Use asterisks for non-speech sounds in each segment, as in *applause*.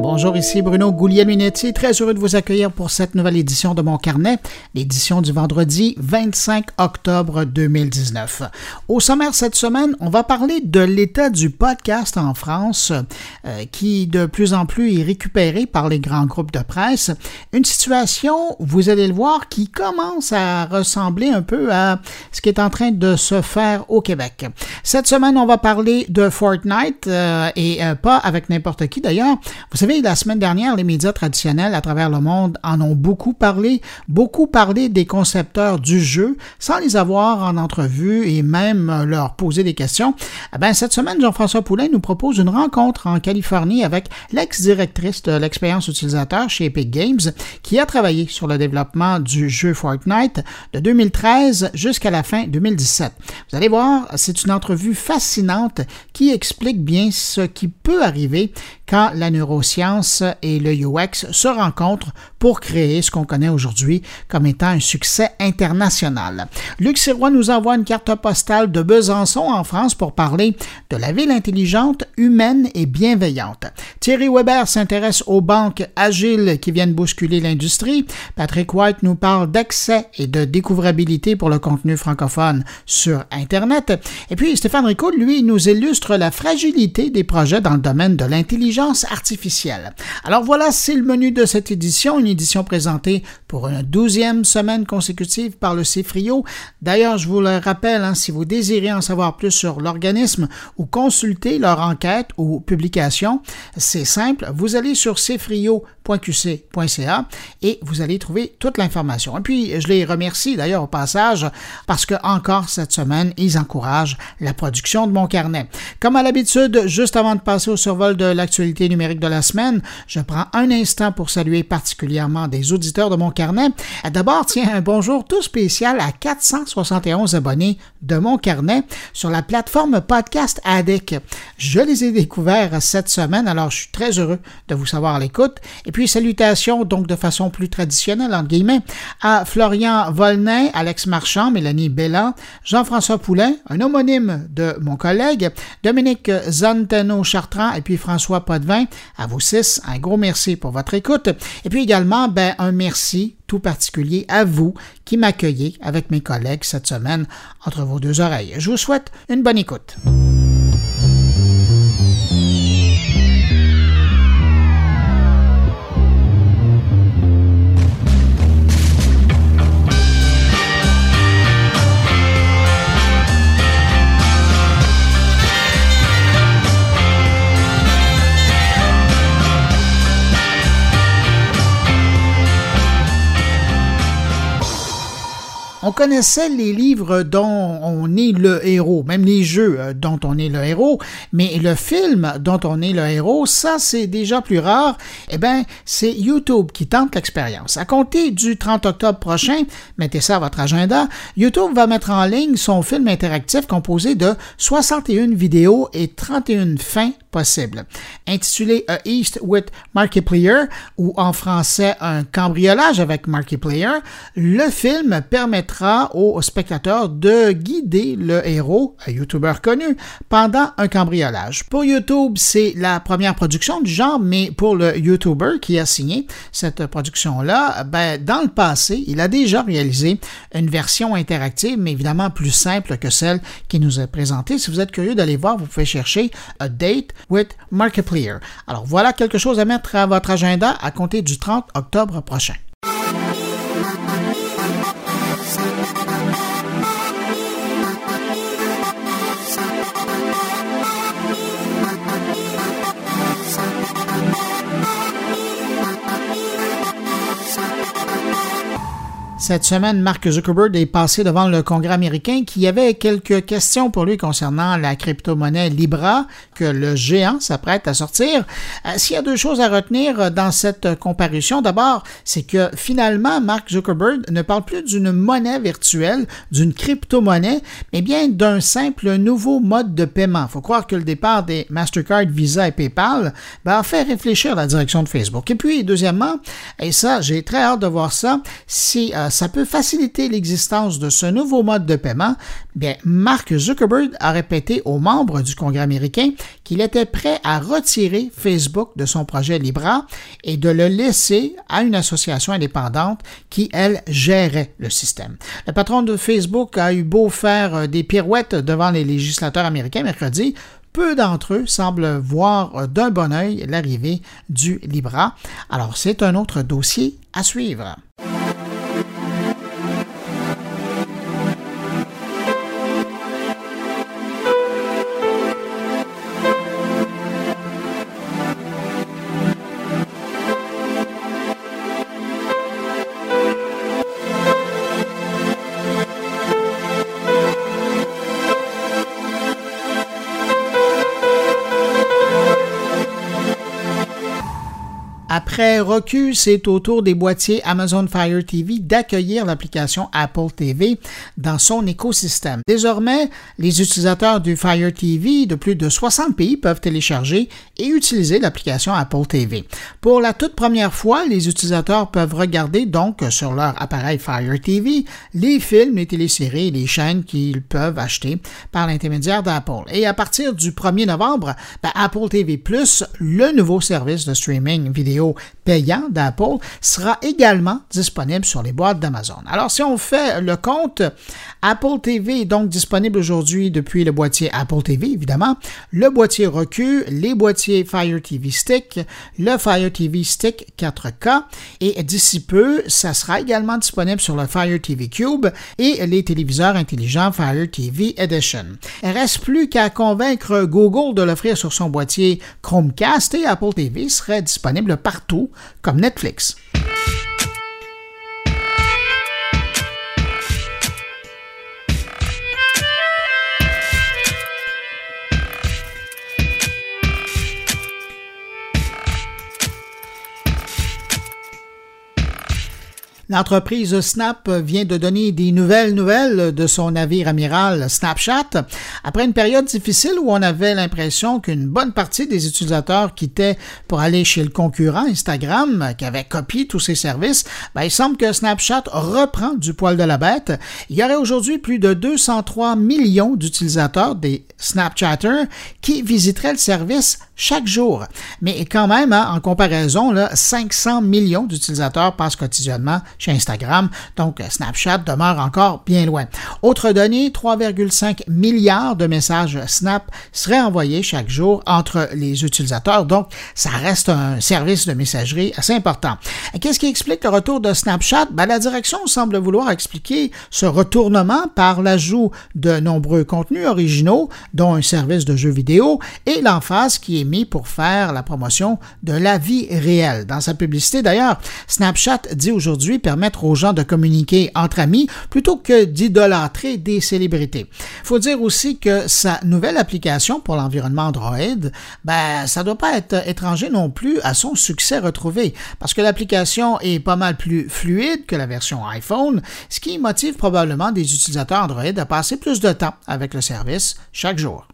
Bonjour, ici Bruno Guglielminetti, très heureux de vous accueillir pour cette nouvelle édition de mon carnet, l'édition du vendredi 25 octobre 2019. Au sommaire cette semaine, on va parler de l'état du podcast en France, euh, qui de plus en plus est récupéré par les grands groupes de presse. Une situation, vous allez le voir, qui commence à ressembler un peu à ce qui est en train de se faire au Québec. Cette semaine, on va parler de Fortnite euh, et euh, pas avec n'importe qui d'ailleurs. La semaine dernière, les médias traditionnels à travers le monde en ont beaucoup parlé, beaucoup parlé des concepteurs du jeu, sans les avoir en entrevue et même leur poser des questions. Eh ben, cette semaine, Jean-François Poulain nous propose une rencontre en Californie avec l'ex-directrice de l'expérience utilisateur chez Epic Games, qui a travaillé sur le développement du jeu Fortnite de 2013 jusqu'à la fin 2017. Vous allez voir, c'est une entrevue fascinante qui explique bien ce qui peut arriver quand la neuroscience et le UX se rencontrent pour créer ce qu'on connaît aujourd'hui comme étant un succès international. Luc Sirois nous envoie une carte postale de Besançon en France pour parler de la ville intelligente, humaine et bienveillante. Thierry Weber s'intéresse aux banques agiles qui viennent bousculer l'industrie. Patrick White nous parle d'accès et de découvrabilité pour le contenu francophone sur Internet. Et puis Stéphane Ricoul, lui, nous illustre la fragilité des projets dans le domaine de l'intelligence artificielle. Alors voilà, c'est le menu de cette édition, édition présentée pour une douzième semaine consécutive par le CFRIO. D'ailleurs, je vous le rappelle, hein, si vous désirez en savoir plus sur l'organisme ou consulter leur enquête ou publication, c'est simple, vous allez sur cfrio.qc.ca et vous allez trouver toute l'information. Et puis, je les remercie d'ailleurs au passage parce que encore cette semaine, ils encouragent la production de mon carnet. Comme à l'habitude, juste avant de passer au survol de l'actualité numérique de la semaine, je prends un instant pour saluer particulièrement des auditeurs de mon carnet. D'abord, tiens, un bonjour tout spécial à 471 abonnés de mon carnet sur la plateforme Podcast Addict. Je les ai découverts cette semaine, alors je suis très heureux de vous savoir à l'écoute. Salutations donc de façon plus traditionnelle, entre guillemets, à Florian Volnay, Alex Marchand, Mélanie Bellan, Jean-François Poulain, un homonyme de mon collègue, Dominique Zanteno-Chartrand et puis François Potvin. À vous six, un gros merci pour votre écoute. Et puis également, ben, un merci tout particulier à vous qui m'accueillez avec mes collègues cette semaine entre vos deux oreilles. Je vous souhaite une bonne écoute. On connaissait les livres dont on est le héros, même les jeux euh, dont on est le héros, mais le film dont on est le héros, ça c'est déjà plus rare. Eh bien, c'est YouTube qui tente l'expérience. À compter du 30 octobre prochain, mettez ça à votre agenda, YouTube va mettre en ligne son film interactif composé de 61 vidéos et 31 fins possibles. Intitulé A East with Markiplier, ou en français Un cambriolage avec Markiplier, le film permettra aux spectateurs de guider le héros, un YouTuber connu, pendant un cambriolage. Pour YouTube, c'est la première production du genre, mais pour le YouTuber qui a signé cette production-là, ben, dans le passé, il a déjà réalisé une version interactive, mais évidemment plus simple que celle qui nous est présentée. Si vous êtes curieux d'aller voir, vous pouvez chercher A Date with Markiplier. Alors voilà quelque chose à mettre à votre agenda à compter du 30 octobre prochain. Cette semaine, Mark Zuckerberg est passé devant le Congrès américain qui avait quelques questions pour lui concernant la crypto-monnaie Libra que le géant s'apprête à sortir. Euh, s'il y a deux choses à retenir dans cette comparution, d'abord, c'est que finalement, Mark Zuckerberg ne parle plus d'une monnaie virtuelle, d'une crypto-monnaie, mais bien d'un simple nouveau mode de paiement. Faut croire que le départ des Mastercard, Visa et PayPal ben, fait réfléchir la direction de Facebook. Et puis, deuxièmement, et ça, j'ai très hâte de voir ça, si euh, ça peut faciliter l'existence de ce nouveau mode de paiement, bien, Mark Zuckerberg a répété aux membres du Congrès américain qu'il était prêt à retirer Facebook de son projet Libra et de le laisser à une association indépendante qui, elle, gérait le système. Le patron de Facebook a eu beau faire des pirouettes devant les législateurs américains mercredi, peu d'entre eux semblent voir d'un bon œil l'arrivée du Libra. Alors c'est un autre dossier à suivre. Roku, c'est au tour des boîtiers Amazon Fire TV d'accueillir l'application Apple TV dans son écosystème. Désormais, les utilisateurs du Fire TV de plus de 60 pays peuvent télécharger et utiliser l'application Apple TV. Pour la toute première fois, les utilisateurs peuvent regarder donc sur leur appareil Fire TV les films, les téléséries et les chaînes qu'ils peuvent acheter par l'intermédiaire d'Apple. Et à partir du 1er novembre, ben, Apple TV Plus, le nouveau service de streaming vidéo payant d'Apple sera également disponible sur les boîtes d'Amazon. Alors, si on fait le compte, Apple TV est donc disponible aujourd'hui depuis le boîtier Apple TV, évidemment, le boîtier Roku, les boîtiers Fire TV Stick, le Fire TV Stick 4K, et d'ici peu, ça sera également disponible sur le Fire TV Cube et les téléviseurs intelligents Fire TV Edition. Il reste plus qu'à convaincre Google de l'offrir sur son boîtier Chromecast et Apple TV serait disponible partout, comme Netflix. L'entreprise Snap vient de donner des nouvelles nouvelles de son navire amiral Snapchat. Après une période difficile où on avait l'impression qu'une bonne partie des utilisateurs quittaient pour aller chez le concurrent Instagram, qui avait copié tous ses services, ben, il semble que Snapchat reprend du poil de la bête. Il y aurait aujourd'hui plus de 203 millions d'utilisateurs des Snapchatters qui visiteraient le service chaque jour. Mais quand même, hein, en comparaison, là, 500 millions d'utilisateurs passent quotidiennement chez Instagram, donc Snapchat demeure encore bien loin. Autre donnée, 3,5 milliards de messages Snap seraient envoyés chaque jour entre les utilisateurs, donc ça reste un service de messagerie assez important. Qu'est-ce qui explique le retour de Snapchat? Ben, la direction semble vouloir expliquer ce retournement par l'ajout de nombreux contenus originaux, dont un service de jeux vidéo, et l'emphase qui est pour faire la promotion de la vie réelle. Dans sa publicité d'ailleurs, Snapchat dit aujourd'hui permettre aux gens de communiquer entre amis plutôt que d'idolâtrer des célébrités. Il faut dire aussi que sa nouvelle application pour l'environnement Android, ben, ça doit pas être étranger non plus à son succès retrouvé parce que l'application est pas mal plus fluide que la version iPhone, ce qui motive probablement des utilisateurs Android à passer plus de temps avec le service chaque jour.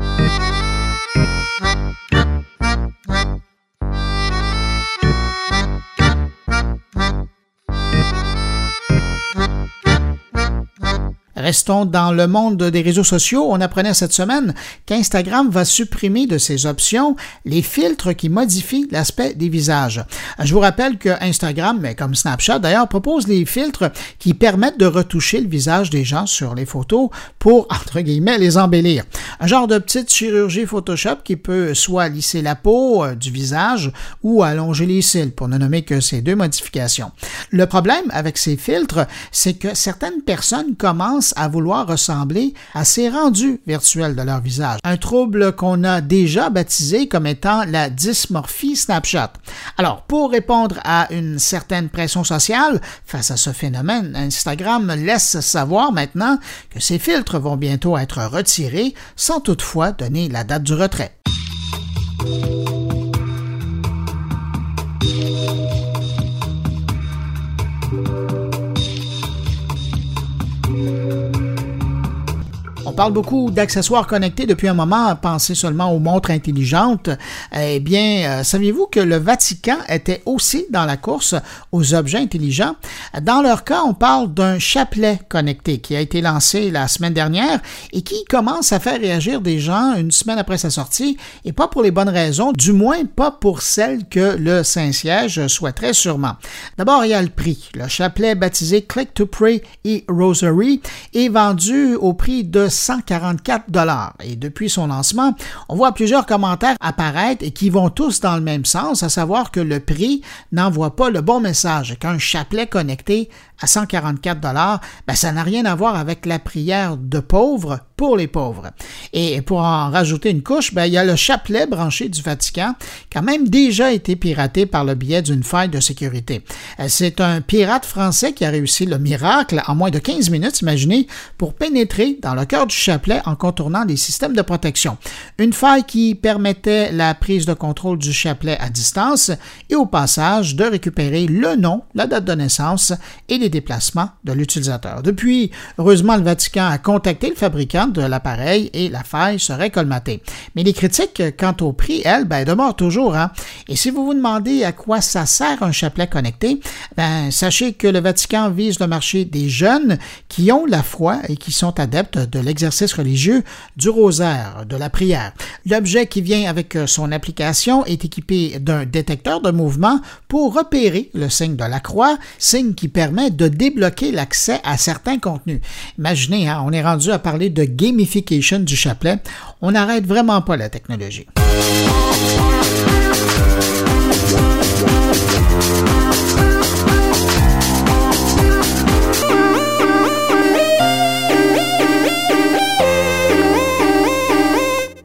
Thank you. Restons dans le monde des réseaux sociaux. On apprenait cette semaine qu'Instagram va supprimer de ses options les filtres qui modifient l'aspect des visages. Je vous rappelle que Instagram, comme Snapchat d'ailleurs, propose les filtres qui permettent de retoucher le visage des gens sur les photos pour, *laughs* entre guillemets, les embellir. Un genre de petite chirurgie Photoshop qui peut soit lisser la peau euh, du visage ou allonger les cils, pour ne nommer que ces deux modifications. Le problème avec ces filtres, c'est que certaines personnes commencent à vouloir ressembler à ces rendus virtuels de leur visage. Un trouble qu'on a déjà baptisé comme étant la dysmorphie Snapchat. Alors, pour répondre à une certaine pression sociale face à ce phénomène, Instagram laisse savoir maintenant que ces filtres vont bientôt être retirés sans toutefois donner la date du retrait. Parle beaucoup d'accessoires connectés depuis un moment, pensez seulement aux montres intelligentes. Eh bien, euh, saviez-vous que le Vatican était aussi dans la course aux objets intelligents? Dans leur cas, on parle d'un chapelet connecté qui a été lancé la semaine dernière et qui commence à faire réagir des gens une semaine après sa sortie et pas pour les bonnes raisons, du moins pas pour celles que le Saint-Siège souhaiterait sûrement. D'abord, il y a le prix. Le chapelet baptisé Click to Pray et Rosary est vendu au prix de 144 dollars. Et depuis son lancement, on voit plusieurs commentaires apparaître et qui vont tous dans le même sens, à savoir que le prix n'envoie pas le bon message, qu'un chapelet connecté à 144 dollars, ben, ça n'a rien à voir avec la prière de pauvres pour les pauvres. Et pour en rajouter une couche, ben, il y a le chapelet branché du Vatican qui a même déjà été piraté par le biais d'une faille de sécurité. Euh, c'est un pirate français qui a réussi le miracle en moins de 15 minutes, imaginez, pour pénétrer dans le cœur du chapelet en contournant les systèmes de protection. Une faille qui permettait la prise de contrôle du chapelet à distance et au passage de récupérer le nom, la date de naissance et les déplacements de l'utilisateur. Depuis, heureusement, le Vatican a contacté le fabricant de l'appareil et la faille serait colmatée. Mais les critiques quant au prix, elles, ben, demeurent toujours. Hein? Et si vous vous demandez à quoi ça sert un chapelet connecté, ben, sachez que le Vatican vise le marché des jeunes qui ont la foi et qui sont adeptes de l'exercice religieux, du rosaire, de la prière. L'objet qui vient avec son application est équipé d'un détecteur de mouvement pour repérer le signe de la croix, signe qui permet de débloquer l'accès à certains contenus. Imaginez, hein, on est rendu à parler de gamification du chapelet. On n'arrête vraiment pas la technologie.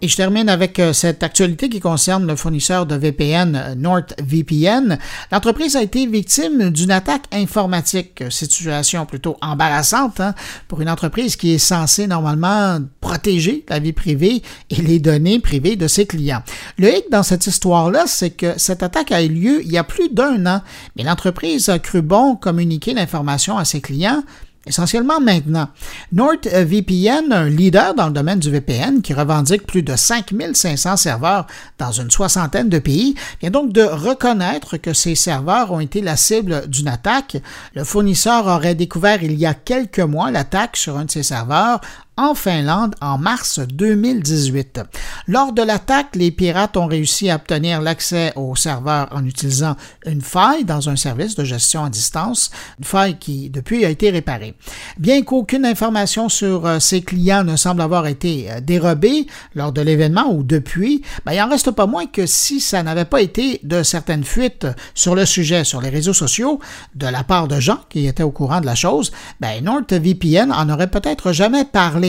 Et je termine avec euh, cette actualité qui concerne le fournisseur de VPN euh, NordVPN. L'entreprise a été victime d'une attaque informatique, situation plutôt embarrassante hein, pour une entreprise qui est censée normalement protéger la vie privée et les données privées de ses clients. Le hic dans cette histoire-là, c'est que cette attaque a eu lieu il y a plus d'un an, mais l'entreprise a cru bon communiquer l'information à ses clients essentiellement maintenant. NordVPN, un leader dans le domaine du VPN qui revendique plus de 5500 serveurs dans une soixantaine de pays, vient donc de reconnaître que ces serveurs ont été la cible d'une attaque. Le fournisseur aurait découvert il y a quelques mois l'attaque sur un de ses serveurs en Finlande en mars 2018. Lors de l'attaque, les pirates ont réussi à obtenir l'accès au serveur en utilisant une faille dans un service de gestion à distance, une faille qui depuis a été réparée. Bien qu'aucune information sur euh, ces clients ne semble avoir été euh, dérobée lors de l'événement ou depuis, ben, il en reste pas moins que si ça n'avait pas été de certaines fuites sur le sujet sur les réseaux sociaux de la part de gens qui étaient au courant de la chose, ben NordVPN en aurait peut-être jamais parlé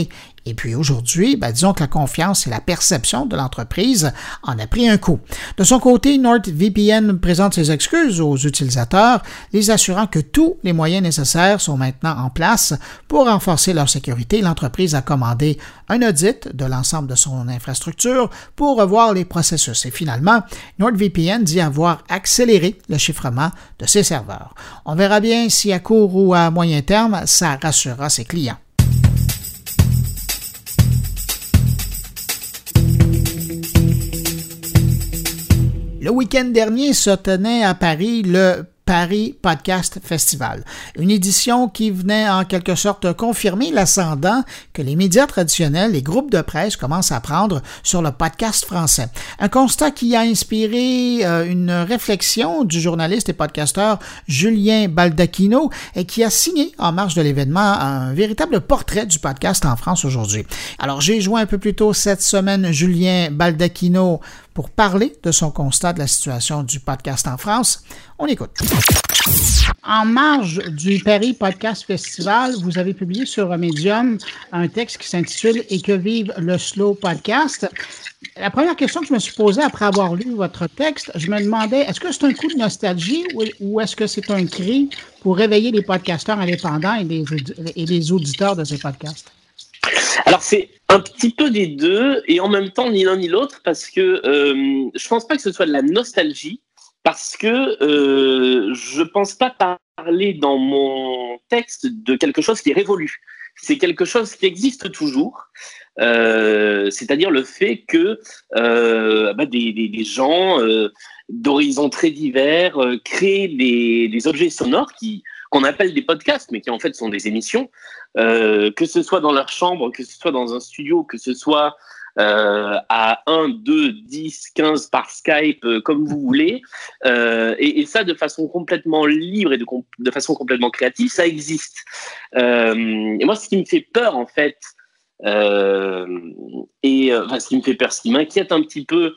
et puis aujourd'hui, ben, disons que la confiance et la perception de l'entreprise en a pris un coup. De son côté, NordVPN présente ses excuses aux utilisateurs, les assurant que tous les moyens nécessaires sont maintenant en place pour renforcer leur sécurité. L'entreprise a commandé un audit de l'ensemble de son infrastructure pour revoir les processus. Et finalement, NordVPN dit avoir accéléré le chiffrement de ses serveurs. On verra bien si à court ou à moyen terme, ça rassurera ses clients. Le week-end dernier se tenait à Paris le Paris Podcast Festival, une édition qui venait en quelque sorte confirmer l'ascendant que les médias traditionnels, les groupes de presse commencent à prendre sur le podcast français. Un constat qui a inspiré euh, une réflexion du journaliste et podcasteur Julien Baldacchino et qui a signé en marge de l'événement un véritable portrait du podcast en France aujourd'hui. Alors j'ai joint un peu plus tôt cette semaine Julien Baldacchino pour parler de son constat de la situation du podcast en France. On écoute. En marge du Paris Podcast Festival, vous avez publié sur Medium un texte qui s'intitule Et que vive le slow podcast. La première question que je me suis posée après avoir lu votre texte, je me demandais est-ce que c'est un coup de nostalgie ou, est-ce que c'est un cri pour réveiller les podcasteurs indépendants et les, auditeurs de ces podcasts? Alors c'est un petit peu des deux et en même temps ni l'un ni l'autre parce que euh, je pense pas que ce soit de la nostalgie parce que euh, je pense pas parler dans mon texte de quelque chose qui est révolu. c'est quelque chose qui existe toujours. Euh, c'est-à-dire le fait que euh, bah, des, gens euh, d'horizons très divers créent des, objets sonores qui qu'on appelle des podcasts, mais qui en fait sont des émissions, que ce soit dans leur chambre, que ce soit dans un studio, que ce soit euh, à 1, 2, 10, 15 par Skype, euh, comme vous voulez. Euh, et, ça, de façon complètement libre et de, façon complètement créative, ça existe. et moi, ce qui me fait peur, en fait, et ce qui me fait peur, ce qui m'inquiète un petit peu,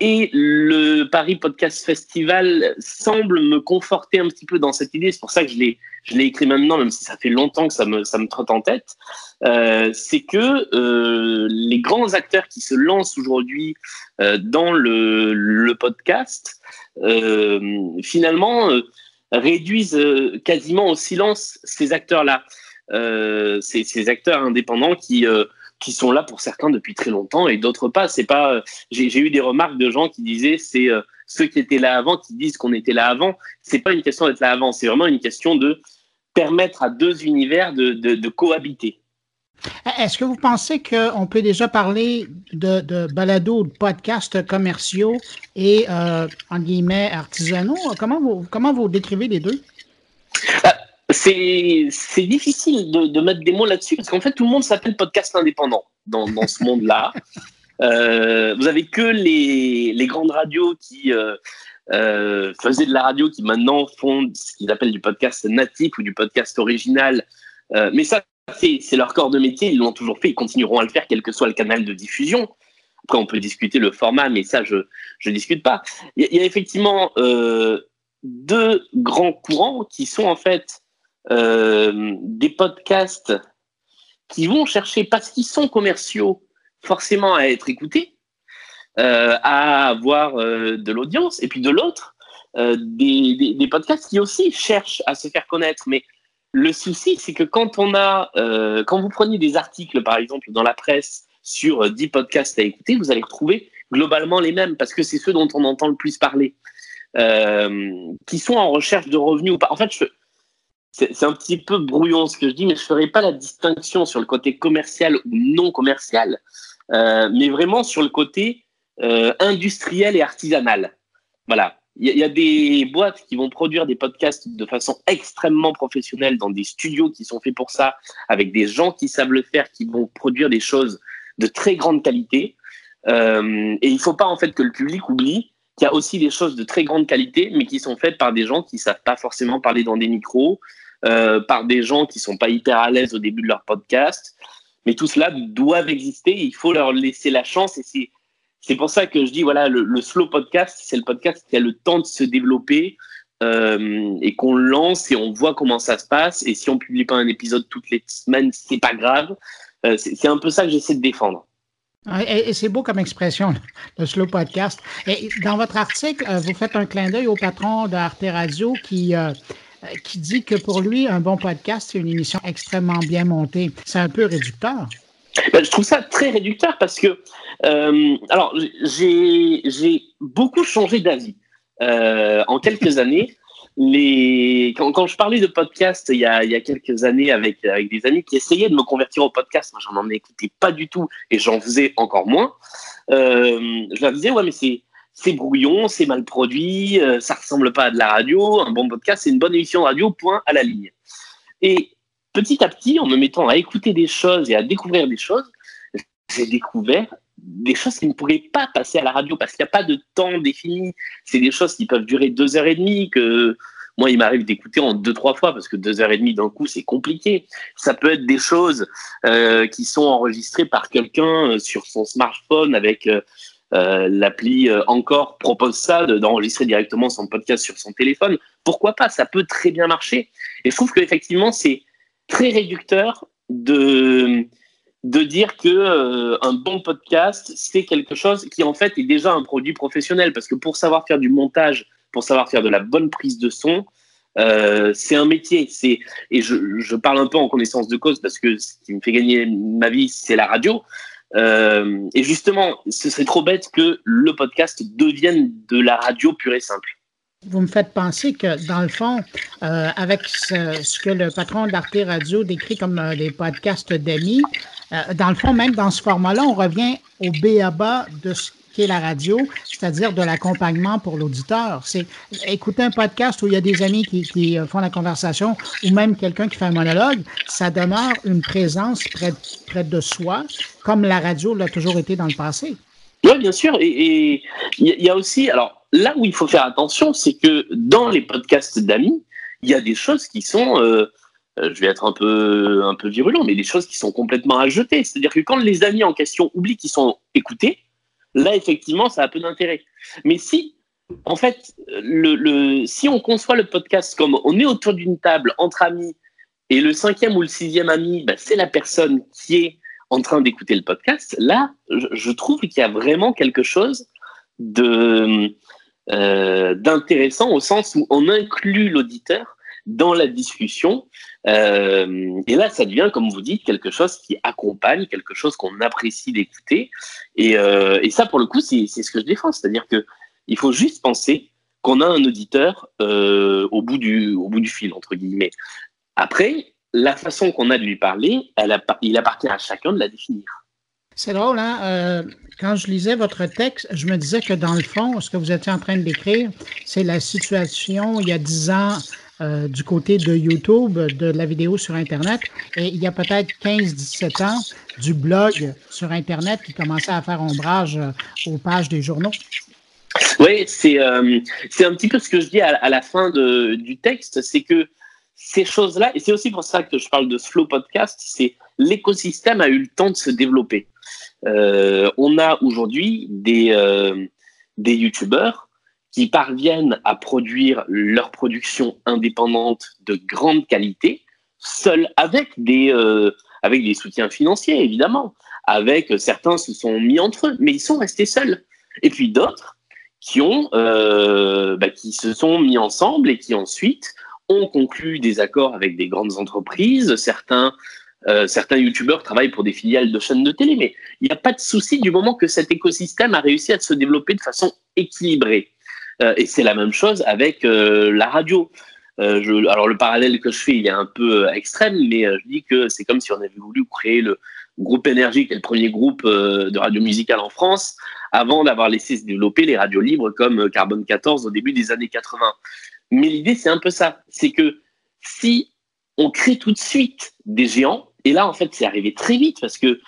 et le Paris Podcast Festival semble me conforter un petit peu dans cette idée. C'est pour ça que je l'ai, je l'ai écrit maintenant, même si ça fait longtemps que ça me, ça me trotte en tête. Euh, c'est que euh, les grands acteurs qui se lancent aujourd'hui euh, dans le, le podcast, euh, finalement, euh, réduisent euh, quasiment au silence ces acteurs-là. Ces, ces, acteurs indépendants qui qui sont là pour certains depuis très longtemps et d'autres pas. C'est pas. Euh, j'ai eu des remarques de gens qui disaient c'est euh, ceux qui étaient là avant qui disent qu'on était là avant. C'est pas une question d'être là avant, c'est vraiment une question de permettre à deux univers de, de, de cohabiter. Est-ce que vous pensez qu'on peut déjà parler de, de balado, de podcasts commerciaux et, euh, en guillemets, artisanaux? Comment vous, comment vous décrivez les deux? Euh, c'est difficile de, mettre des mots là-dessus parce qu'en fait, tout le monde s'appelle podcast indépendant dans, dans ce monde-là. Euh, vous avez que les, les grandes radios qui euh, euh, faisaient de la radio qui maintenant font ce qu'ils appellent du podcast natif ou du podcast original. Mais ça, c'est leur corps de métier, ils l'ont toujours fait, ils continueront à le faire, quel que soit le canal de diffusion. Après, on peut discuter le format, mais ça, je ne discute pas. Il y, a effectivement deux grands courants qui sont en fait euh, des podcasts qui vont chercher, parce qu'ils sont commerciaux, forcément à être écoutés, euh, à avoir euh, de l'audience, et puis de l'autre, des, des, podcasts qui aussi cherchent à se faire connaître. Mais le souci, c'est que quand on a, quand vous prenez des articles, par exemple, dans la presse sur 10 podcasts à écouter, vous allez retrouver globalement les mêmes, parce que c'est ceux dont on entend le plus parler, qui sont en recherche de revenus ou pas. En fait, je, c'est un petit peu brouillon ce que je dis, mais je ne ferai pas la distinction sur le côté commercial ou non commercial, euh, mais vraiment sur le côté euh, industriel et artisanal. Voilà. Il y, a des boîtes qui vont produire des podcasts de façon extrêmement professionnelle dans des studios qui sont faits pour ça, avec des gens qui savent le faire, qui vont produire des choses de très grande qualité. Euh, et il ne faut pas en fait que le public oublie qu'il y a aussi des choses de très grande qualité, mais qui sont faites par des gens qui ne savent pas forcément parler dans des micros, euh, par des gens qui sont pas hyper à l'aise au début de leur podcast. Mais tout cela doivent exister. Il faut leur laisser la chance. Et c'est, pour ça que je dis, voilà, le, slow podcast, c'est le podcast qui a le temps de se développer euh, et qu'on lance et on voit comment ça se passe. Et si on publie pas un épisode toutes les semaines, c'est pas grave. Euh, c'est, un peu ça que j'essaie de défendre. Et, c'est beau comme expression, *laughs* le slow podcast. Et dans votre article, vous faites un clin d'œil au patron d'Arte Radio qui, qui dit que pour lui, un bon podcast, c'est une émission extrêmement bien montée. C'est un peu réducteur. Ben, je trouve ça très réducteur parce que, euh, alors, j'ai beaucoup changé d'avis euh, en quelques *laughs* années. Les... Quand, quand, je parlais de podcast il y a, il y a quelques années avec, avec des amis qui essayaient de me convertir au podcast, moi j'en écoutais pas du tout et j'en faisais encore moins, euh, je leur disais, ouais, mais c'est c'est brouillon, c'est mal produit, euh, ça ressemble pas à de la radio. Un bon podcast, c'est une bonne émission de radio, point à la ligne. Et petit à petit, en me mettant à écouter des choses et à découvrir des choses, j'ai découvert des choses qui ne pourraient pas passer à la radio parce qu'il n'y a pas de temps défini. C'est des choses qui peuvent durer deux heures et demie que moi, il m'arrive d'écouter en deux, trois fois parce que deux heures et demie d'un coup, c'est compliqué. Ça peut être des choses euh, qui sont enregistrées par quelqu'un euh, sur son smartphone avec euh, euh, l'appli euh, Encore propose ça, d'enregistrer directement son podcast sur son téléphone. Pourquoi pas? Ça peut très bien marcher. Et je trouve qu'effectivement, c'est très réducteur de, de dire que euh, un bon podcast, c'est quelque chose qui en fait est déjà un produit professionnel. Parce que pour savoir faire du montage, pour savoir faire de la bonne prise de son, c'est un métier. C'est et je, je, parle un peu en connaissance de cause parce que ce qui me fait gagner ma vie, c'est la radio. Euh, et justement, ce serait trop bête que le podcast devienne de la radio pure et simple. Vous me faites penser que, dans le fond, euh, avec ce, que le patron d'Arte Radio décrit comme euh, des podcasts d'amis, euh, dans le fond, même dans ce format-là, on revient au BABA de ce qu'est la radio, c'est-à-dire de l'accompagnement pour l'auditeur. C'est écouter un podcast où il y a des amis qui, qui font la conversation ou même quelqu'un qui fait un monologue, ça demeure une présence près, près de soi, comme la radio l'a toujours été dans le passé. Oui, bien sûr. Et il y a aussi, alors là où il faut faire attention, c'est que dans les podcasts d'amis, il y a des choses qui sont, euh, euh, je vais être un peu, un peu virulent, mais des choses qui sont complètement à jeter. C'est-à-dire que quand les amis en question oublient qu'ils sont écoutés, là, effectivement, ça a peu d'intérêt. Mais si, en fait, le, si on conçoit le podcast comme on est autour d'une table entre amis, et le cinquième ou le sixième ami, bah, c'est la personne qui est en train d'écouter le podcast, là, je, trouve qu'il y a vraiment quelque chose euh, d'intéressant au sens où on inclut l'auditeur dans la discussion. Euh, et là, ça devient, comme vous dites, quelque chose qui accompagne, quelque chose qu'on apprécie d'écouter. Et, euh, ça, pour le coup, c'est ce que je défends. C'est-à-dire que il faut juste penser qu'on a un auditeur au, bout du, au bout du fil, entre guillemets. Après, la façon qu'on a de lui parler, il appartient à chacun de la définir. C'est drôle, hein? Euh, quand je lisais votre texte, je me disais que dans le fond, ce que vous étiez en train de décrire, c'est la situation il y a dix ans euh, du côté de YouTube, de la vidéo sur Internet, et il y a peut-être 15-17 ans du blog sur Internet qui commençait à faire ombrage euh, aux pages des journaux. Oui, c'est un petit peu ce que je dis à, la fin du texte, c'est que ces choses-là, et c'est aussi pour ça que je parle de Slow Podcast, c'est l'écosystème a eu le temps de se développer. Euh, on a aujourd'hui des, euh, des YouTubeurs qui parviennent à produire leur production indépendante de grande qualité, seuls avec des, euh, avec des soutiens financiers, évidemment. Avec certains se sont mis entre eux, mais ils sont restés seuls. Et puis d'autres qui ont, bah, qui se sont mis ensemble et qui ensuite ont conclu des accords avec des grandes entreprises. Certains, euh, certains youtubeurs travaillent pour des filiales de chaînes de télé, mais il n'y a pas de souci du moment que cet écosystème a réussi à se développer de façon équilibrée. Euh, et c'est la même chose avec euh, la radio. Je, alors le parallèle que je fais, il est un peu extrême, mais je dis que c'est comme si on avait voulu créer le groupe Énergie, qui est le premier groupe de radio musicale en France, avant d'avoir laissé se développer les radios libres comme Carbone 14 au début des années 80. Mais l'idée, c'est un peu ça. C'est que si on crée tout de suite des géants, et là, en fait, c'est arrivé très vite parce que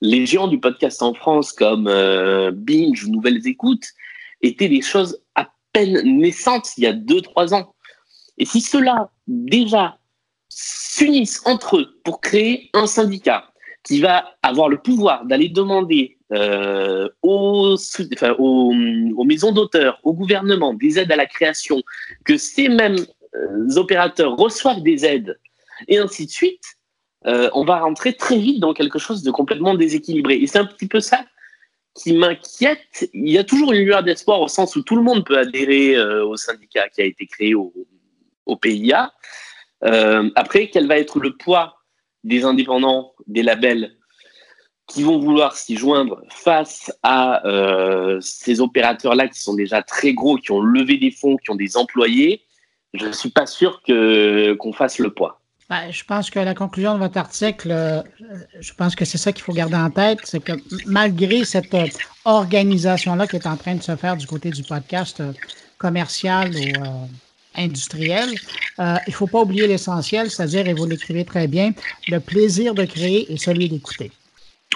les géants du podcast en France, comme euh, Binge ou Nouvelles Écoutes, étaient des choses peine naissantes il y a 2-3 ans. Et si ceux-là, déjà, s'unissent entre eux pour créer un syndicat qui va avoir le pouvoir d'aller demander euh, aux, aux, maisons d'auteurs, au gouvernement, des aides à la création, que ces mêmes euh, opérateurs reçoivent des aides, et ainsi de suite, euh, on va rentrer très vite dans quelque chose de complètement déséquilibré. Et c'est un petit peu ça qui m'inquiète. Il y a toujours une lueur d'espoir au sens où tout le monde peut adhérer au syndicat qui a été créé au, PIA. après, quel va être le poids des indépendants, des labels qui vont vouloir s'y joindre face à euh, ces opérateurs-là qui sont déjà très gros, qui ont levé des fonds, qui ont des employés, je ne suis pas sûr qu'on fasse le poids. Ben, je pense que la conclusion de votre article, euh, je pense que c'est ça qu'il faut garder en tête, c'est que malgré cette euh, organisation-là qui est en train de se faire du côté du podcast commercial ou industriel, il ne faut pas oublier l'essentiel, c'est-à-dire, et vous l'écrivez très bien, le plaisir de créer et celui d'écouter.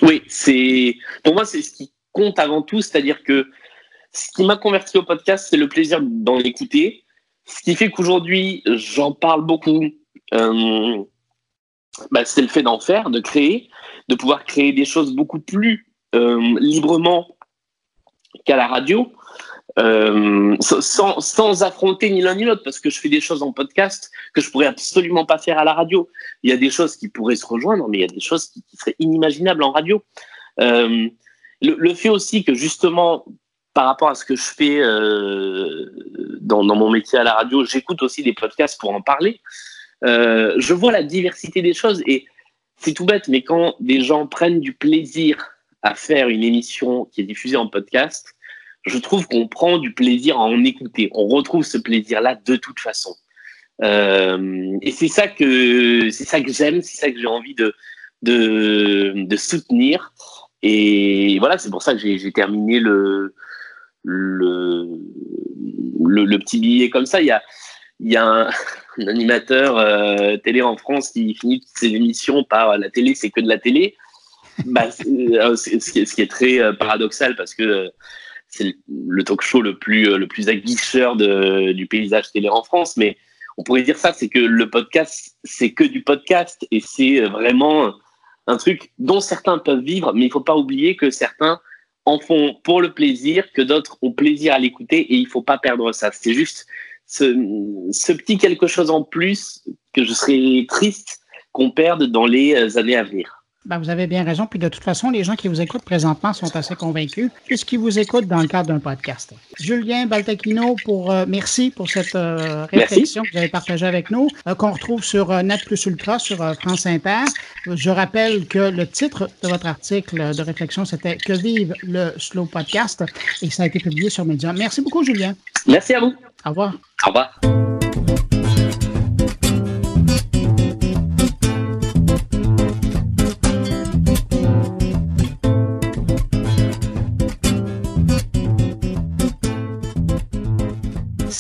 Oui, c'est pour moi c'est ce qui compte avant tout, c'est-à-dire que ce qui m'a converti au podcast, c'est le plaisir d'en écouter. Ce qui fait qu'aujourd'hui, j'en parle beaucoup. Euh, bah, c'est le fait d'en faire, de créer, de pouvoir créer des choses beaucoup plus euh, librement qu'à la radio. Euh, sans, affronter ni l'un ni l'autre, parce que je fais des choses en podcast que je pourrais absolument pas faire à la radio. Il y a des choses qui pourraient se rejoindre, mais il y a des choses qui, seraient inimaginables en radio. Le, fait aussi que justement, par rapport à ce que je fais dans, mon métier à la radio, j'écoute aussi des podcasts pour en parler. Euh, je vois la diversité des choses et c'est tout bête, mais quand des gens prennent du plaisir à faire une émission qui est diffusée en podcast, je trouve qu'on prend du plaisir à en écouter. On retrouve ce plaisir-là de toute façon. Euh, et c'est ça que c'est ça que j'aime, c'est ça que j'ai envie de, de, soutenir. Et voilà, c'est pour ça que j'ai terminé le, le, le, petit billet comme ça. Il y a, il y a *laughs* un, animateur euh, télé en France qui finit ses émissions par la télé, c'est que de la télé. Bah, euh, *laughs* ce, qui est, très euh, paradoxal parce que c'est le talk show le plus, le plus aguicheur du paysage télé en France. Mais on pourrait dire ça, c'est que le podcast, c'est que du podcast et c'est vraiment un truc dont certains peuvent vivre, mais il faut pas oublier que certains en font pour le plaisir, que d'autres ont plaisir à l'écouter et il faut pas perdre ça. C'est juste ce, petit quelque chose en plus que je serais triste qu'on perde dans les années à venir. Ben, vous avez bien raison. Puis de toute façon, les gens qui vous écoutent présentement sont assez convaincus puisqu'ils vous écoutent dans le cadre d'un podcast. Julien Baltacchino, pour, euh, merci pour cette euh, réflexion que vous avez partagée avec nous, euh, qu'on retrouve sur Net Plus Ultra, sur France Inter. Je rappelle que le titre de votre article de réflexion, c'était Que vive le slow podcast et ça a été publié sur Medium. Merci beaucoup, Julien. Merci à vous. Au revoir. Au revoir.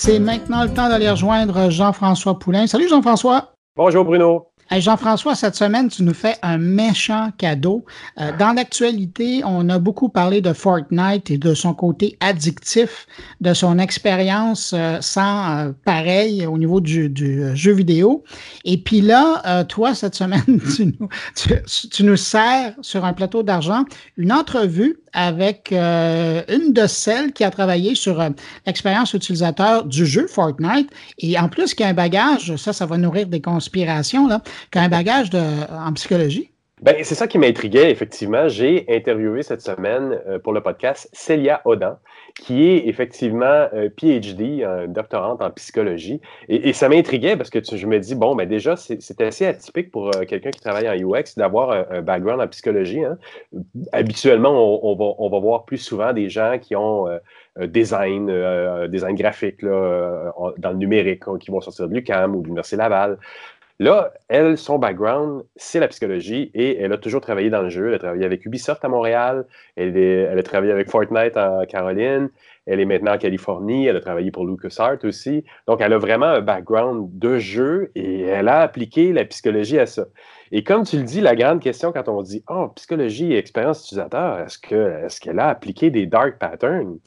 C'est maintenant le temps d'aller rejoindre Jean-François Poulain. Salut Jean-François. Bonjour Bruno. Jean-François, cette semaine, tu nous fais un méchant cadeau. Euh, dans l'actualité, on a beaucoup parlé de Fortnite et de son côté addictif, de son expérience euh, sans euh, pareil au niveau du, jeu vidéo. Et puis là, toi, cette semaine, *laughs* tu nous, tu, nous sers sur un plateau d'argent une entrevue avec une de celles qui a travaillé sur l'expérience utilisateur du jeu Fortnite. Et en plus, qui a un bagage, ça, ça va nourrir des conspirations, là, qu'un bagage de, en psychologie? Ben, c'est ça qui m'intriguait, effectivement. J'ai interviewé cette semaine euh, pour le podcast Célia Odan, qui est effectivement euh, PhD, un doctorante en psychologie. Et, ça m'intriguait parce que je me dis, bon, ben déjà, c'est assez atypique pour euh, quelqu'un qui travaille en UX d'avoir un, background en psychologie. Hein. Habituellement, on, va, voir plus souvent des gens qui ont design, design graphique là, dans le numérique, qui vont sortir de l'UCAM ou de l'Université Laval. Là, elle, son background, c'est la psychologie et elle a toujours travaillé dans le jeu. Elle a travaillé avec Ubisoft à Montréal, elle, a travaillé avec Fortnite en Caroline, elle est maintenant en Californie, elle a travaillé pour LucasArts aussi. Donc, elle a vraiment un background de jeu et elle a appliqué la psychologie à ça. Et comme tu le dis, la grande question quand on dit Oh, psychologie et expérience utilisateur, est-ce qu'elle est qu'elle a appliqué des dark patterns?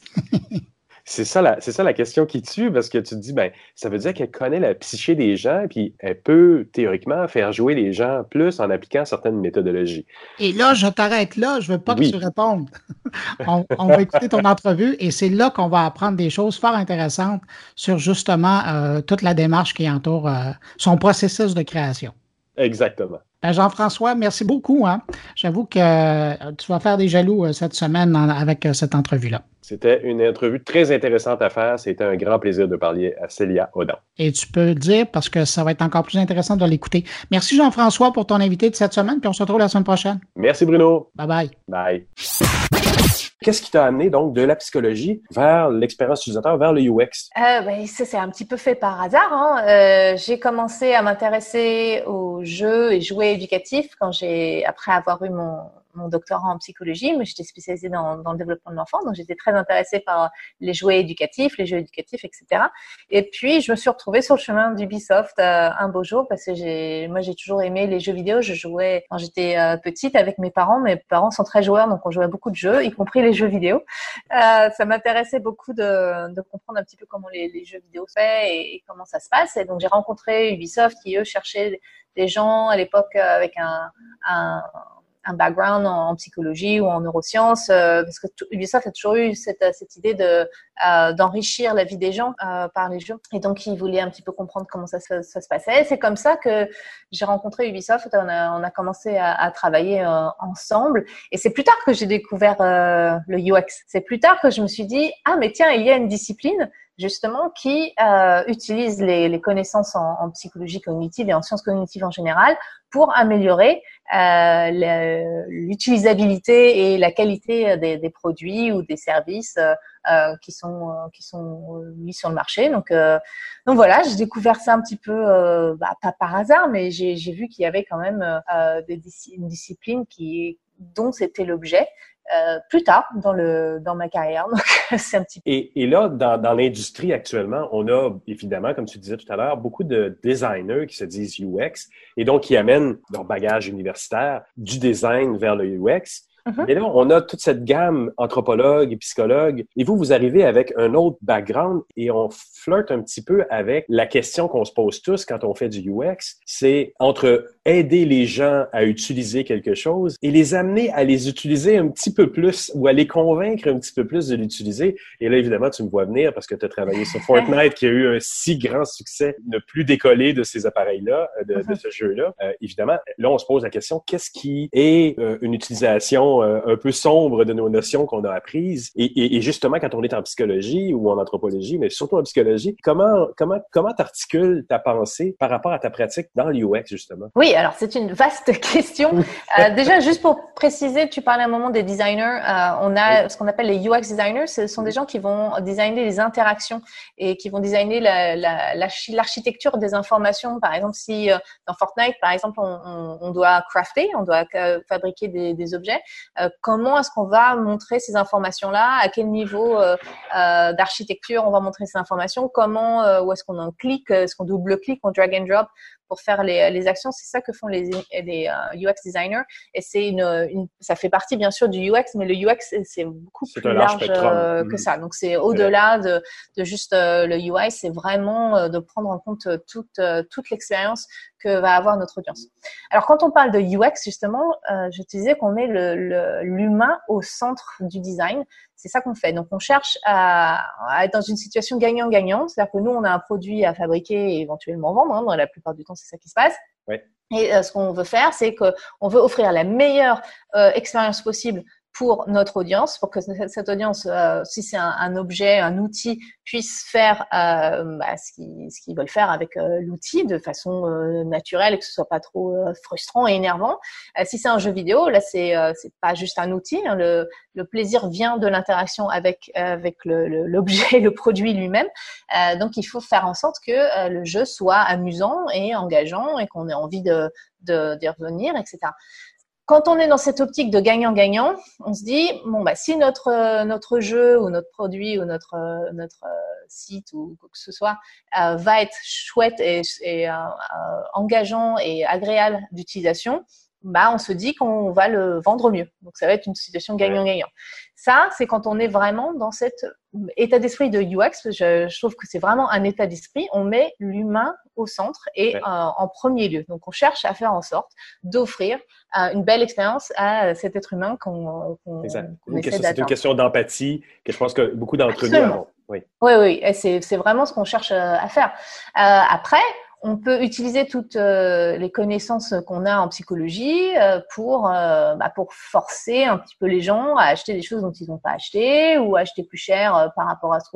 C'est ça, la, c'est ça la question qui tue, parce que tu te dis, ben, ça veut dire qu'elle connaît la psyché des gens, puis elle peut théoriquement faire jouer les gens plus en appliquant certaines méthodologies. Et là, je t'arrête là, je veux pas que tu répondes. *laughs* on, va écouter ton entrevue et c'est là qu'on va apprendre des choses fort intéressantes sur justement euh, toute la démarche qui entoure euh, son processus de création. Exactement. Ben, Jean-François, merci beaucoup. Hein. J'avoue que euh, tu vas faire des jaloux cette semaine avec cette entrevue-là. C'était une entrevue très intéressante à faire. C'était un grand plaisir de parler à Célia Audan. Et tu peux le dire parce que ça va être encore plus intéressant de l'écouter. Merci Jean-François pour ton invité de cette semaine, puis on se retrouve la semaine prochaine. Merci Bruno. Bye bye. Bye. Qu'est-ce qui t'a amené donc de la psychologie vers l'expérience utilisateur, vers le UX? Euh, ben, ça, c'est un petit peu fait par hasard. Hein. Euh, j'ai commencé à m'intéresser aux jeux et jouets éducatifs quand j'ai, après avoir eu mon, mon doctorat en psychologie, mais j'étais spécialisée dans, le développement de l'enfant, donc j'étais très intéressée par les jouets éducatifs, les jeux éducatifs, etc. Et puis je me suis retrouvée sur le chemin d'Ubisoft euh, un beau jour parce que j'ai, moi j'ai toujours aimé les jeux vidéo. Je jouais quand j'étais euh, petite avec mes parents. Mes parents sont très joueurs, donc on jouait beaucoup de jeux, y compris les jeux vidéo. Euh, ça m'intéressait beaucoup de, de, comprendre un petit peu comment les, les jeux vidéo se fait et, et, comment ça se passe. Et donc j'ai rencontré Ubisoft qui eux cherchaient des gens à l'époque avec un, un un background en, psychologie ou en neurosciences, euh, parce que Ubisoft a toujours eu cette, cette idée de euh, d'enrichir la vie des gens euh, par les jeux, et donc ils voulaient un petit peu comprendre comment ça, ça, se passait. C'est comme ça que j'ai rencontré Ubisoft. On a, on a commencé à, à travailler ensemble, et c'est plus tard que j'ai découvert le UX. C'est plus tard que je me suis dit ah mais tiens il y a une discipline justement qui euh, utilisent les, connaissances en, psychologie cognitive et en sciences cognitives en général pour améliorer euh, l'utilisabilité et la qualité des, produits ou des services euh, qui sont qui sont mis sur le marché. Donc donc voilà, j'ai découvert ça un petit peu bah, pas par hasard, mais j'ai vu qu'il y avait quand même des, une discipline qui dont c'était l'objet euh, plus tard dans, le, dans ma carrière. *laughs* Donc, c'est un petit et, et là, dans, dans l'industrie actuellement, on a évidemment, comme tu disais tout à l'heure, beaucoup de designers qui se disent UX et donc qui amènent leur bagage universitaire du design vers le UX. Et là, on a toute cette gamme anthropologue et psychologue. Et vous, vous arrivez avec un autre background et on flirte un petit peu avec la question qu'on se pose tous quand on fait du UX. C'est entre aider les gens à utiliser quelque chose et les amener à les utiliser un petit peu plus ou à les convaincre un petit peu plus de l'utiliser. Et là, évidemment, tu me vois venir parce que tu as travaillé sur Fortnite qui a eu un si grand succès, ne plus décoller de ces appareils-là, euh, de, de, mm-hmm. ce jeu-là. Euh, évidemment, là, on se pose la question, qu'est-ce qui est euh, une utilisation euh, un peu sombre de nos notions qu'on a apprises. Et, justement, quand on est en psychologie ou en anthropologie, mais surtout en psychologie, comment comment comment t'articules ta pensée par rapport à ta pratique dans l'UX justement? Oui, alors c'est une vaste *laughs* question. Euh, déjà, juste pour préciser, tu parlais un moment des designers. Euh, on a ce qu'on appelle les UX designers. Ce sont des gens qui vont designer les interactions et qui vont designer l'architecture la, des informations. Par exemple, si dans Fortnite, par exemple, on, on, doit crafter, on doit fabriquer des, des objets, comment est-ce qu'on va montrer ces informations-là, à quel niveau euh, euh, d'architecture on va montrer ces informations, comment, où est-ce qu'on en clique, est-ce qu'on double-clique, on drag and drop pour faire les, les actions? C'est ça que font les, les UX designers. Et c'est une, une, ça fait partie bien sûr du UX, mais le UX c'est beaucoup plus large que mm. ça. Donc c'est au-delà de, de, juste le UI, c'est vraiment de prendre en compte toute, toute l'expérience que va avoir notre audience. Alors quand on parle de UX justement, euh, je te disais qu'on met l'humain le, au centre du design. C'est ça qu'on fait. Donc on cherche à, à, être dans une situation gagnant-gagnant, c'est-à-dire que nous on a un produit à fabriquer et éventuellement vendre. Hein, la plupart du temps c'est ça qui se passe. Et euh, ce qu'on veut faire, c'est qu'on veut offrir la meilleure euh, expérience possible pour notre audience, pour que cette audience, euh, si c'est un, objet, un outil, puisse faire euh, bah, ce qu'ils veulent faire avec euh, l'outil de façon naturelle et que ce soit pas trop frustrant et énervant. si c'est un jeu vidéo, là c'est pas juste un outil. Hein, le, plaisir vient de l'interaction avec l'objet, le, *laughs* le, produit lui-même. donc il faut faire en sorte que le jeu soit amusant et engageant et qu'on ait envie d'y revenir, etc quand on est dans cette optique de gagnant-gagnant, on se dit bon bah si notre euh, jeu ou notre produit ou notre euh, euh, site ou quoi que ce soit va être chouette et, et engageant et agréable d'utilisation, bah, on se dit qu'on va le vendre mieux. Donc, ça va être une situation gagnant-gagnant. Ça, c'est quand on est vraiment dans cet état d'esprit de UX. Je, je trouve que c'est vraiment un état d'esprit. On met l'humain au centre et euh, en premier lieu. Donc, on cherche à faire en sorte d'offrir euh, une belle expérience à cet être humain qu'on qu C'est une question d'empathie que je pense que beaucoup d'entre nous avons. Oui, oui, oui. c'est vraiment ce qu'on cherche euh, à faire. après, on peut utiliser toutes euh, les connaissances qu'on a en psychologie euh, pour, euh, bah, pour forcer un petit peu les gens à acheter des choses dont ils n'ont pas acheté ou acheter plus cher par rapport à ce,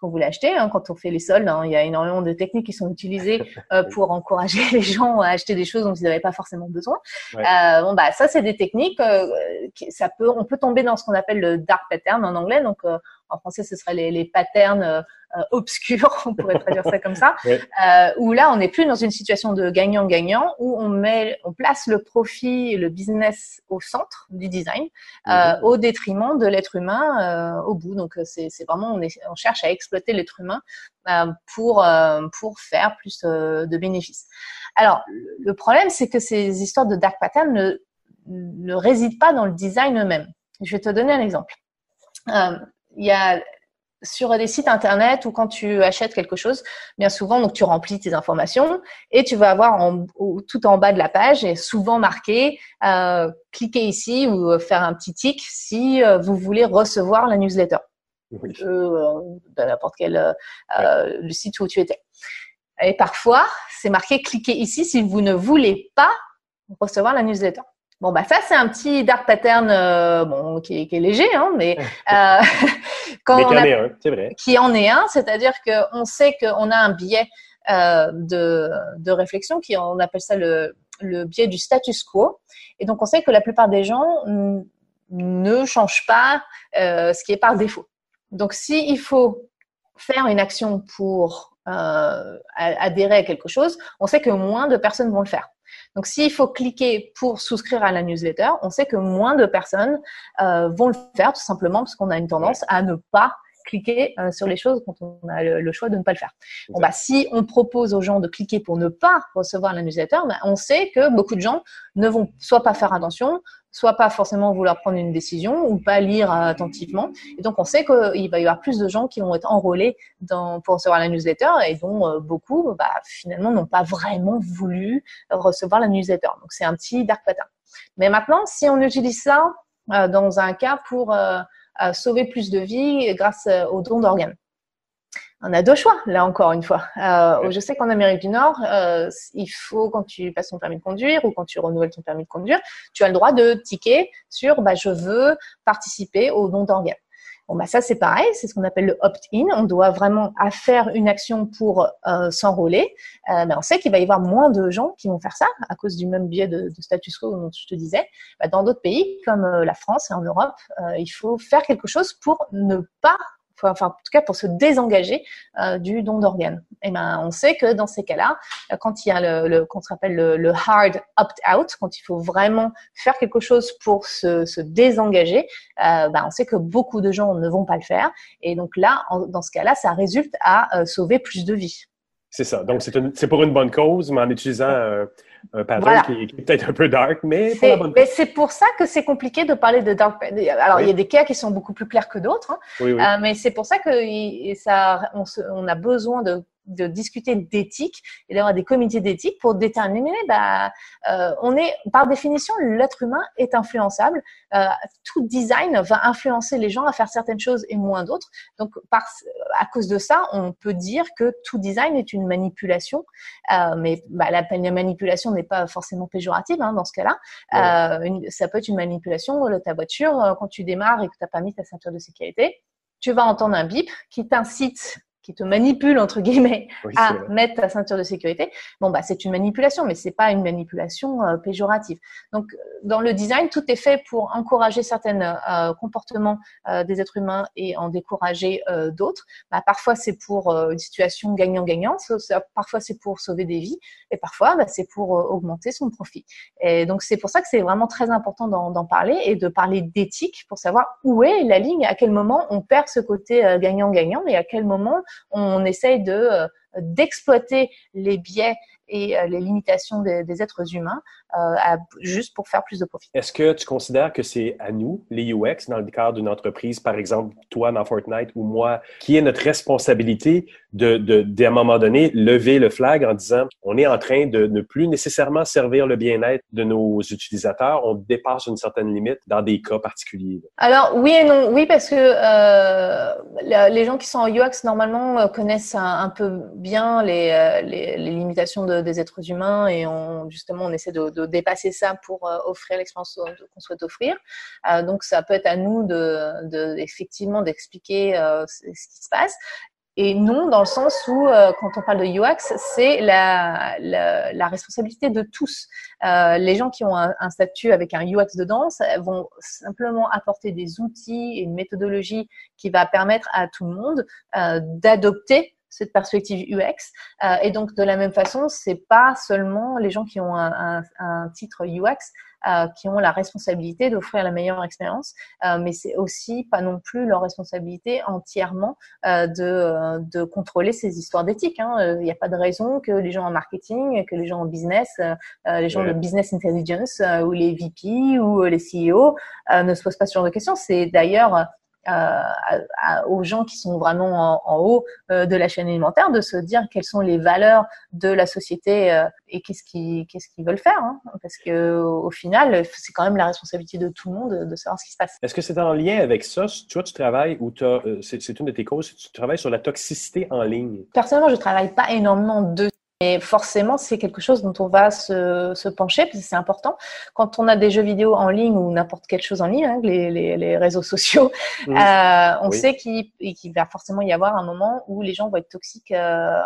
qu'on voulait acheter. Hein. Quand on fait les soldes, hein, il y a énormément de techniques qui sont utilisées *laughs* pour encourager les gens à acheter des choses dont ils n'avaient pas forcément besoin. bon, bah ça, c'est des techniques. ça peut, on peut tomber dans ce qu'on appelle le dark pattern en anglais. Donc, en français, ce serait les, les patterns euh, obscur, *laughs* on pourrait traduire ça comme ça, *laughs* euh, où là on n'est plus dans une situation de gagnant-gagnant, où on met, on place le profit, le business au centre du design, euh, mhm. au détriment de l'être humain euh, au bout. Donc c'est vraiment on, est, on cherche à exploiter l'être humain euh, pour pour faire plus de bénéfices. Alors le problème c'est que ces histoires de dark pattern ne ne résident pas dans le design eux-mêmes. Je vais te donner un exemple. Il y a sur des sites internet ou quand tu achètes quelque chose, bien souvent, donc tu remplis tes informations et tu vas avoir en, tout en bas de la page et souvent marqué euh, cliquez ici ou faire un petit tic si euh, vous voulez recevoir la newsletter oui. euh, de n'importe quel le site où tu étais. Et parfois, c'est marqué cliquez ici si vous ne voulez pas recevoir la newsletter. Bon, bah ça, c'est un petit dark pattern bon, qui, est léger, hein, mais *laughs* *laughs* quand mais on a, c'est vrai. qui en est un, c'est-à-dire qu'on sait qu'on a un biais de, de, réflexion, qui on appelle ça le, le biais du status quo. Et donc, on sait que la plupart des gens ne changent pas ce qui est par défaut. Donc, s'il faut faire une action pour euh, adhérer à quelque chose, on sait que moins de personnes vont le faire. Donc, s'il faut cliquer pour souscrire à la newsletter, on sait que moins de personnes euh, vont le faire tout simplement parce qu'on a une tendance à ne pas cliquer euh, sur les choses quand on a le, choix de ne pas le faire. Bon, bah, si on propose aux gens de cliquer pour ne pas recevoir la newsletter, bah, on sait que beaucoup de gens ne vont soit pas faire attention, soit pas forcément vouloir prendre une décision ou pas lire attentivement. Et donc, on sait qu'il va y avoir plus de gens qui vont être enrôlés dans, pour recevoir la newsletter et dont euh, beaucoup, bah, finalement, n'ont pas vraiment voulu recevoir la newsletter. Donc, c'est un petit dark pattern. Mais maintenant, si on utilise ça euh, dans un cas pour sauver plus de vies grâce euh, aux dons d'organes. On a deux choix, là encore une fois. Euh, je sais qu'en Amérique du Nord, euh, il faut, quand tu passes ton permis de conduire ou quand tu renouvelles ton permis de conduire, tu as le droit de ticker sur bah, je veux participer aux dons d'organes. Bon, bah ça c'est pareil, c'est ce qu'on appelle le opt-in. On doit vraiment faire une action pour euh, s'enrôler. Euh, mais on sait qu'il va y avoir moins de gens qui vont faire ça à cause du même biais de, de status quo dont je te disais. Bah, dans d'autres pays comme euh, la France et en Europe, euh, il faut faire quelque chose pour ne pas enfin en tout cas pour se désengager euh, du don d'organes. Et eh ben on sait que dans ces cas-là, euh, quand il y a le, le qu'on appelle le, hard opt-out, quand il faut vraiment faire quelque chose pour se, se désengager, euh, ben on sait que beaucoup de gens ne vont pas le faire. Et donc là, dans ce cas-là, ça résulte à sauver plus de vies. C'est ça. Donc c'est pour une bonne cause, mais en utilisant un pattern qui, est peut-être un peu dark, mais pour la bonne Mais c'est pour ça que c'est compliqué de parler de dark. Alors, il y a des cas qui sont beaucoup plus clairs que d'autres, hein. oui, oui. Euh, mais c'est pour ça que ça, on, on, a besoin de de discuter d'éthique et d'avoir des comités d'éthique pour déterminer, bah, euh, on est, par définition, l'être humain est influençable. Euh, tout design va influencer les gens à faire certaines choses et moins d'autres. Donc, par, à cause de ça, on peut dire que tout design est une manipulation, euh, mais bah, la, manipulation n'est pas forcément péjorative hein, dans ce cas-là. Euh, ça peut être une manipulation de ta voiture euh, quand tu démarres et que tu n'as pas mis ta ceinture de sécurité tu vas entendre un bip qui t'incite qui te manipule entre guillemets à mettre ta ceinture de sécurité, bon bah c'est une manipulation, mais c'est pas une manipulation euh, péjorative. Donc dans le design, tout est fait pour encourager certains euh, comportements euh, des êtres humains et en décourager d'autres. Bah, parfois c'est pour une situation gagnant-gagnant, parfois c'est pour sauver des vies, et parfois bah, c'est pour augmenter son profit. Et donc c'est pour ça que c'est vraiment très important d'en parler et de parler d'éthique pour savoir où est la ligne, à quel moment on perd ce côté gagnant-gagnant et à quel moment on essaye de euh, d'exploiter les biais et euh, les limitations des, êtres humains euh, juste pour faire plus de profit. Est-ce que tu considères que c'est à nous, les UX, dans le cadre d'une entreprise, par exemple, toi dans Fortnite ou moi, qui est notre responsabilité de, de, de, un moment donné, lever le flag en disant on est en train de ne plus nécessairement servir le bien-être de nos utilisateurs, on dépasse une certaine limite dans des cas particuliers? Alors, oui et non. Oui, parce que euh, les gens qui sont en UX, normalement, connaissent un, peu bien les, les, les limitations de des êtres humains et on, justement on essaie de, dépasser ça pour euh, offrir l'expérience qu'on souhaite offrir. Euh, donc ça peut être à nous de, effectivement d'expliquer euh, ce qui se passe. Et non, dans le sens où, quand on parle de UX, c'est la, la, responsabilité de tous. les gens qui ont un, un, statut avec un UX dedans vont simplement apporter des outils et une méthodologie qui va permettre à tout le monde d'adopter cette perspective UX. Euh, et donc, de la même façon, c'est pas seulement les gens qui ont un, titre UX euh, qui ont la responsabilité d'offrir la meilleure expérience, euh, mais c'est aussi pas non plus leur responsabilité entièrement de, de contrôler ces histoires d'éthique. Hein. Il n'y a pas de raison que les gens en marketing, que les gens en business, les gens de business intelligence ou les VP ou les CEO ne se posent pas ce genre de questions. C'est d'ailleurs aux gens qui sont vraiment en, haut euh, de la chaîne alimentaire de se dire quelles sont les valeurs de la société euh, et qu'est-ce qu'ils qu'est-ce qu'ils veulent faire hein. parce que au final c'est quand même la responsabilité de tout le monde de savoir ce qui se passe. Est-ce que c'est en lien avec ça? Tu vois, tu travailles ou euh, c'est une de tes causes, tu travailles sur la toxicité en ligne. Personnellement, je travaille pas énormément de Et forcément, c'est quelque chose dont on va se, se pencher, parce que c'est important. Quand on a des jeux vidéo en ligne ou n'importe quelle chose en ligne, hein, les, les, les, réseaux sociaux, euh, on sait qu'il va forcément y avoir un moment où les gens vont être toxiques euh,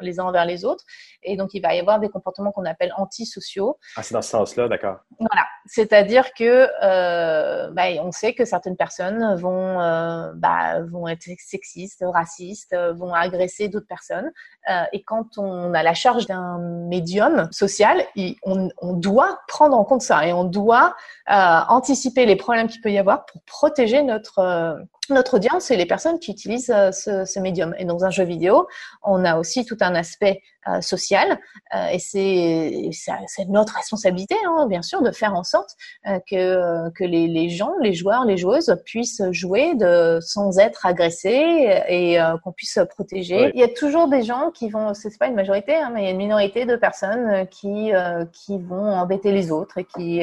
les uns envers les autres. Et donc, il va y avoir des comportements qu'on appelle antisociaux. Ah, c'est dans ce sens-là, d'accord. Voilà. C'est-à-dire que euh, bah, on sait que certaines personnes vont, euh, bah, vont être sexistes, racistes, vont agresser d'autres personnes. Euh, et quand on a la charge d'un médium social, on, on, doit prendre en compte ça et on doit euh, anticiper les problèmes qu'il peut y avoir pour protéger notre euh, notre audience et les personnes qui utilisent euh, ce, ce, médium. Et dans un jeu vidéo, on a aussi tout un aspect euh, social euh, et c'est notre responsabilité, hein, bien sûr, de faire en sorte euh, que, que les, les, gens, les joueurs, les joueuses puissent jouer de, sans être agressés et qu'on puisse protéger. Il y a toujours des gens qui vont, c'est pas une majorité, hein, mais il y a une minorité de personnes qui, qui vont embêter les autres et qui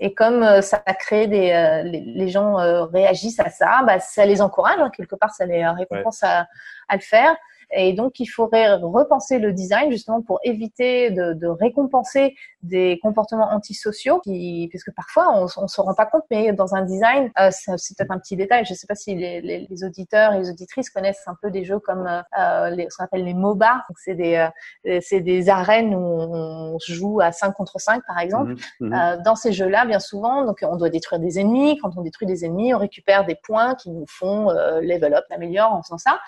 et comme ça crée des les, les gens réagissent à ça, bah, ça les encourage hein, quelque part, ça les récompense à, à le faire. Et donc, il faudrait repenser le design justement pour éviter de, récompenser des comportements antisociaux, qui, parce que parfois on, on se rend pas compte, mais dans un design, euh, c'est peut-être un petit détail. Je sais pas si les, les, les, auditeurs et les auditrices connaissent un peu des jeux comme euh, les, ce qu'on appelle les MOBA. C'est des euh, c'est des arènes où on joue à 5 contre 5 par exemple. Mmh, mmh. Euh, dans ces jeux-là, bien souvent, donc on doit détruire des ennemis. Quand on détruit des ennemis, on récupère des points qui nous font euh, level up, améliore en faisant ça.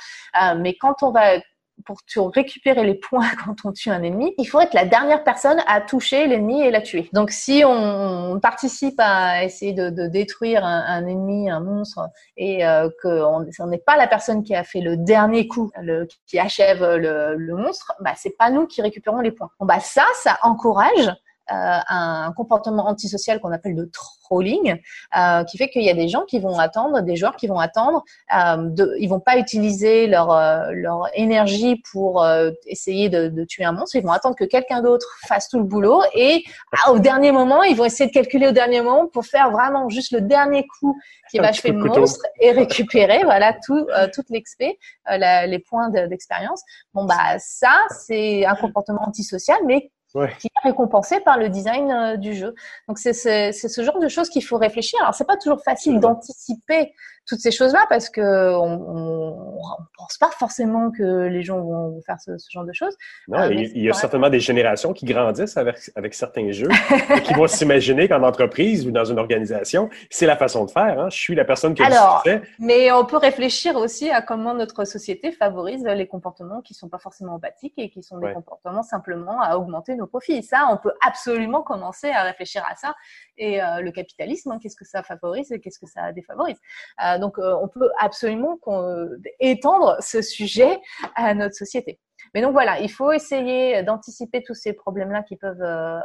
mais quand on va pour récupérer les points *laughs* quand on tue un ennemi, il faut être la dernière personne à toucher l'ennemi et la tuer. Donc si on participe à essayer de, détruire un, ennemi, un monstre, et euh, qu'on n'est pas la personne qui a fait le dernier coup, qui achève le, le monstre, bah c'est pas nous qui récupérons les points. Bon, bah ça, ça encourage un comportement antisocial qu'on appelle de trolling, euh, qui fait qu'il y a des gens qui vont attendre, des joueurs qui vont attendre, euh, de, ils vont pas utiliser leur euh, leur énergie pour euh, essayer de, de, tuer un monstre, ils vont attendre que quelqu'un d'autre fasse tout le boulot et ah, au dernier moment, ils vont essayer de calculer au dernier moment pour faire vraiment juste le dernier coup qui va achever le monstre et récupérer voilà tout toute l'exp, les points d'expérience. Bon bah ça c'est un comportement antisocial, mais qui est récompensé par le design euh, du jeu. Donc c'est ce genre de choses qu'il faut réfléchir. Alors c'est pas toujours facile d'anticiper toutes ces choses-là parce que on, on, pense pas forcément que les gens vont faire ce, ce genre de choses. Non, euh, il, y a certainement des générations qui grandissent avec, avec certains jeux et qui vont *laughs* s'imaginer qu'en entreprise ou dans une organisation, c'est la façon de faire. Hein. Je suis la personne qui Alors, fait. mais on peut réfléchir aussi à comment notre société favorise les comportements qui sont pas forcément empathiques et qui sont des comportements simplement à augmenter nos profits. Ça, on peut absolument commencer à réfléchir à ça. Et euh, le capitalisme, hein, qu'est-ce que ça favorise et qu'est-ce que ça défavorise? Euh, donc, euh, on peut absolument étendre ce sujet à notre société. Mais donc voilà, il faut essayer d'anticiper tous ces problèmes-là qui peuvent euh,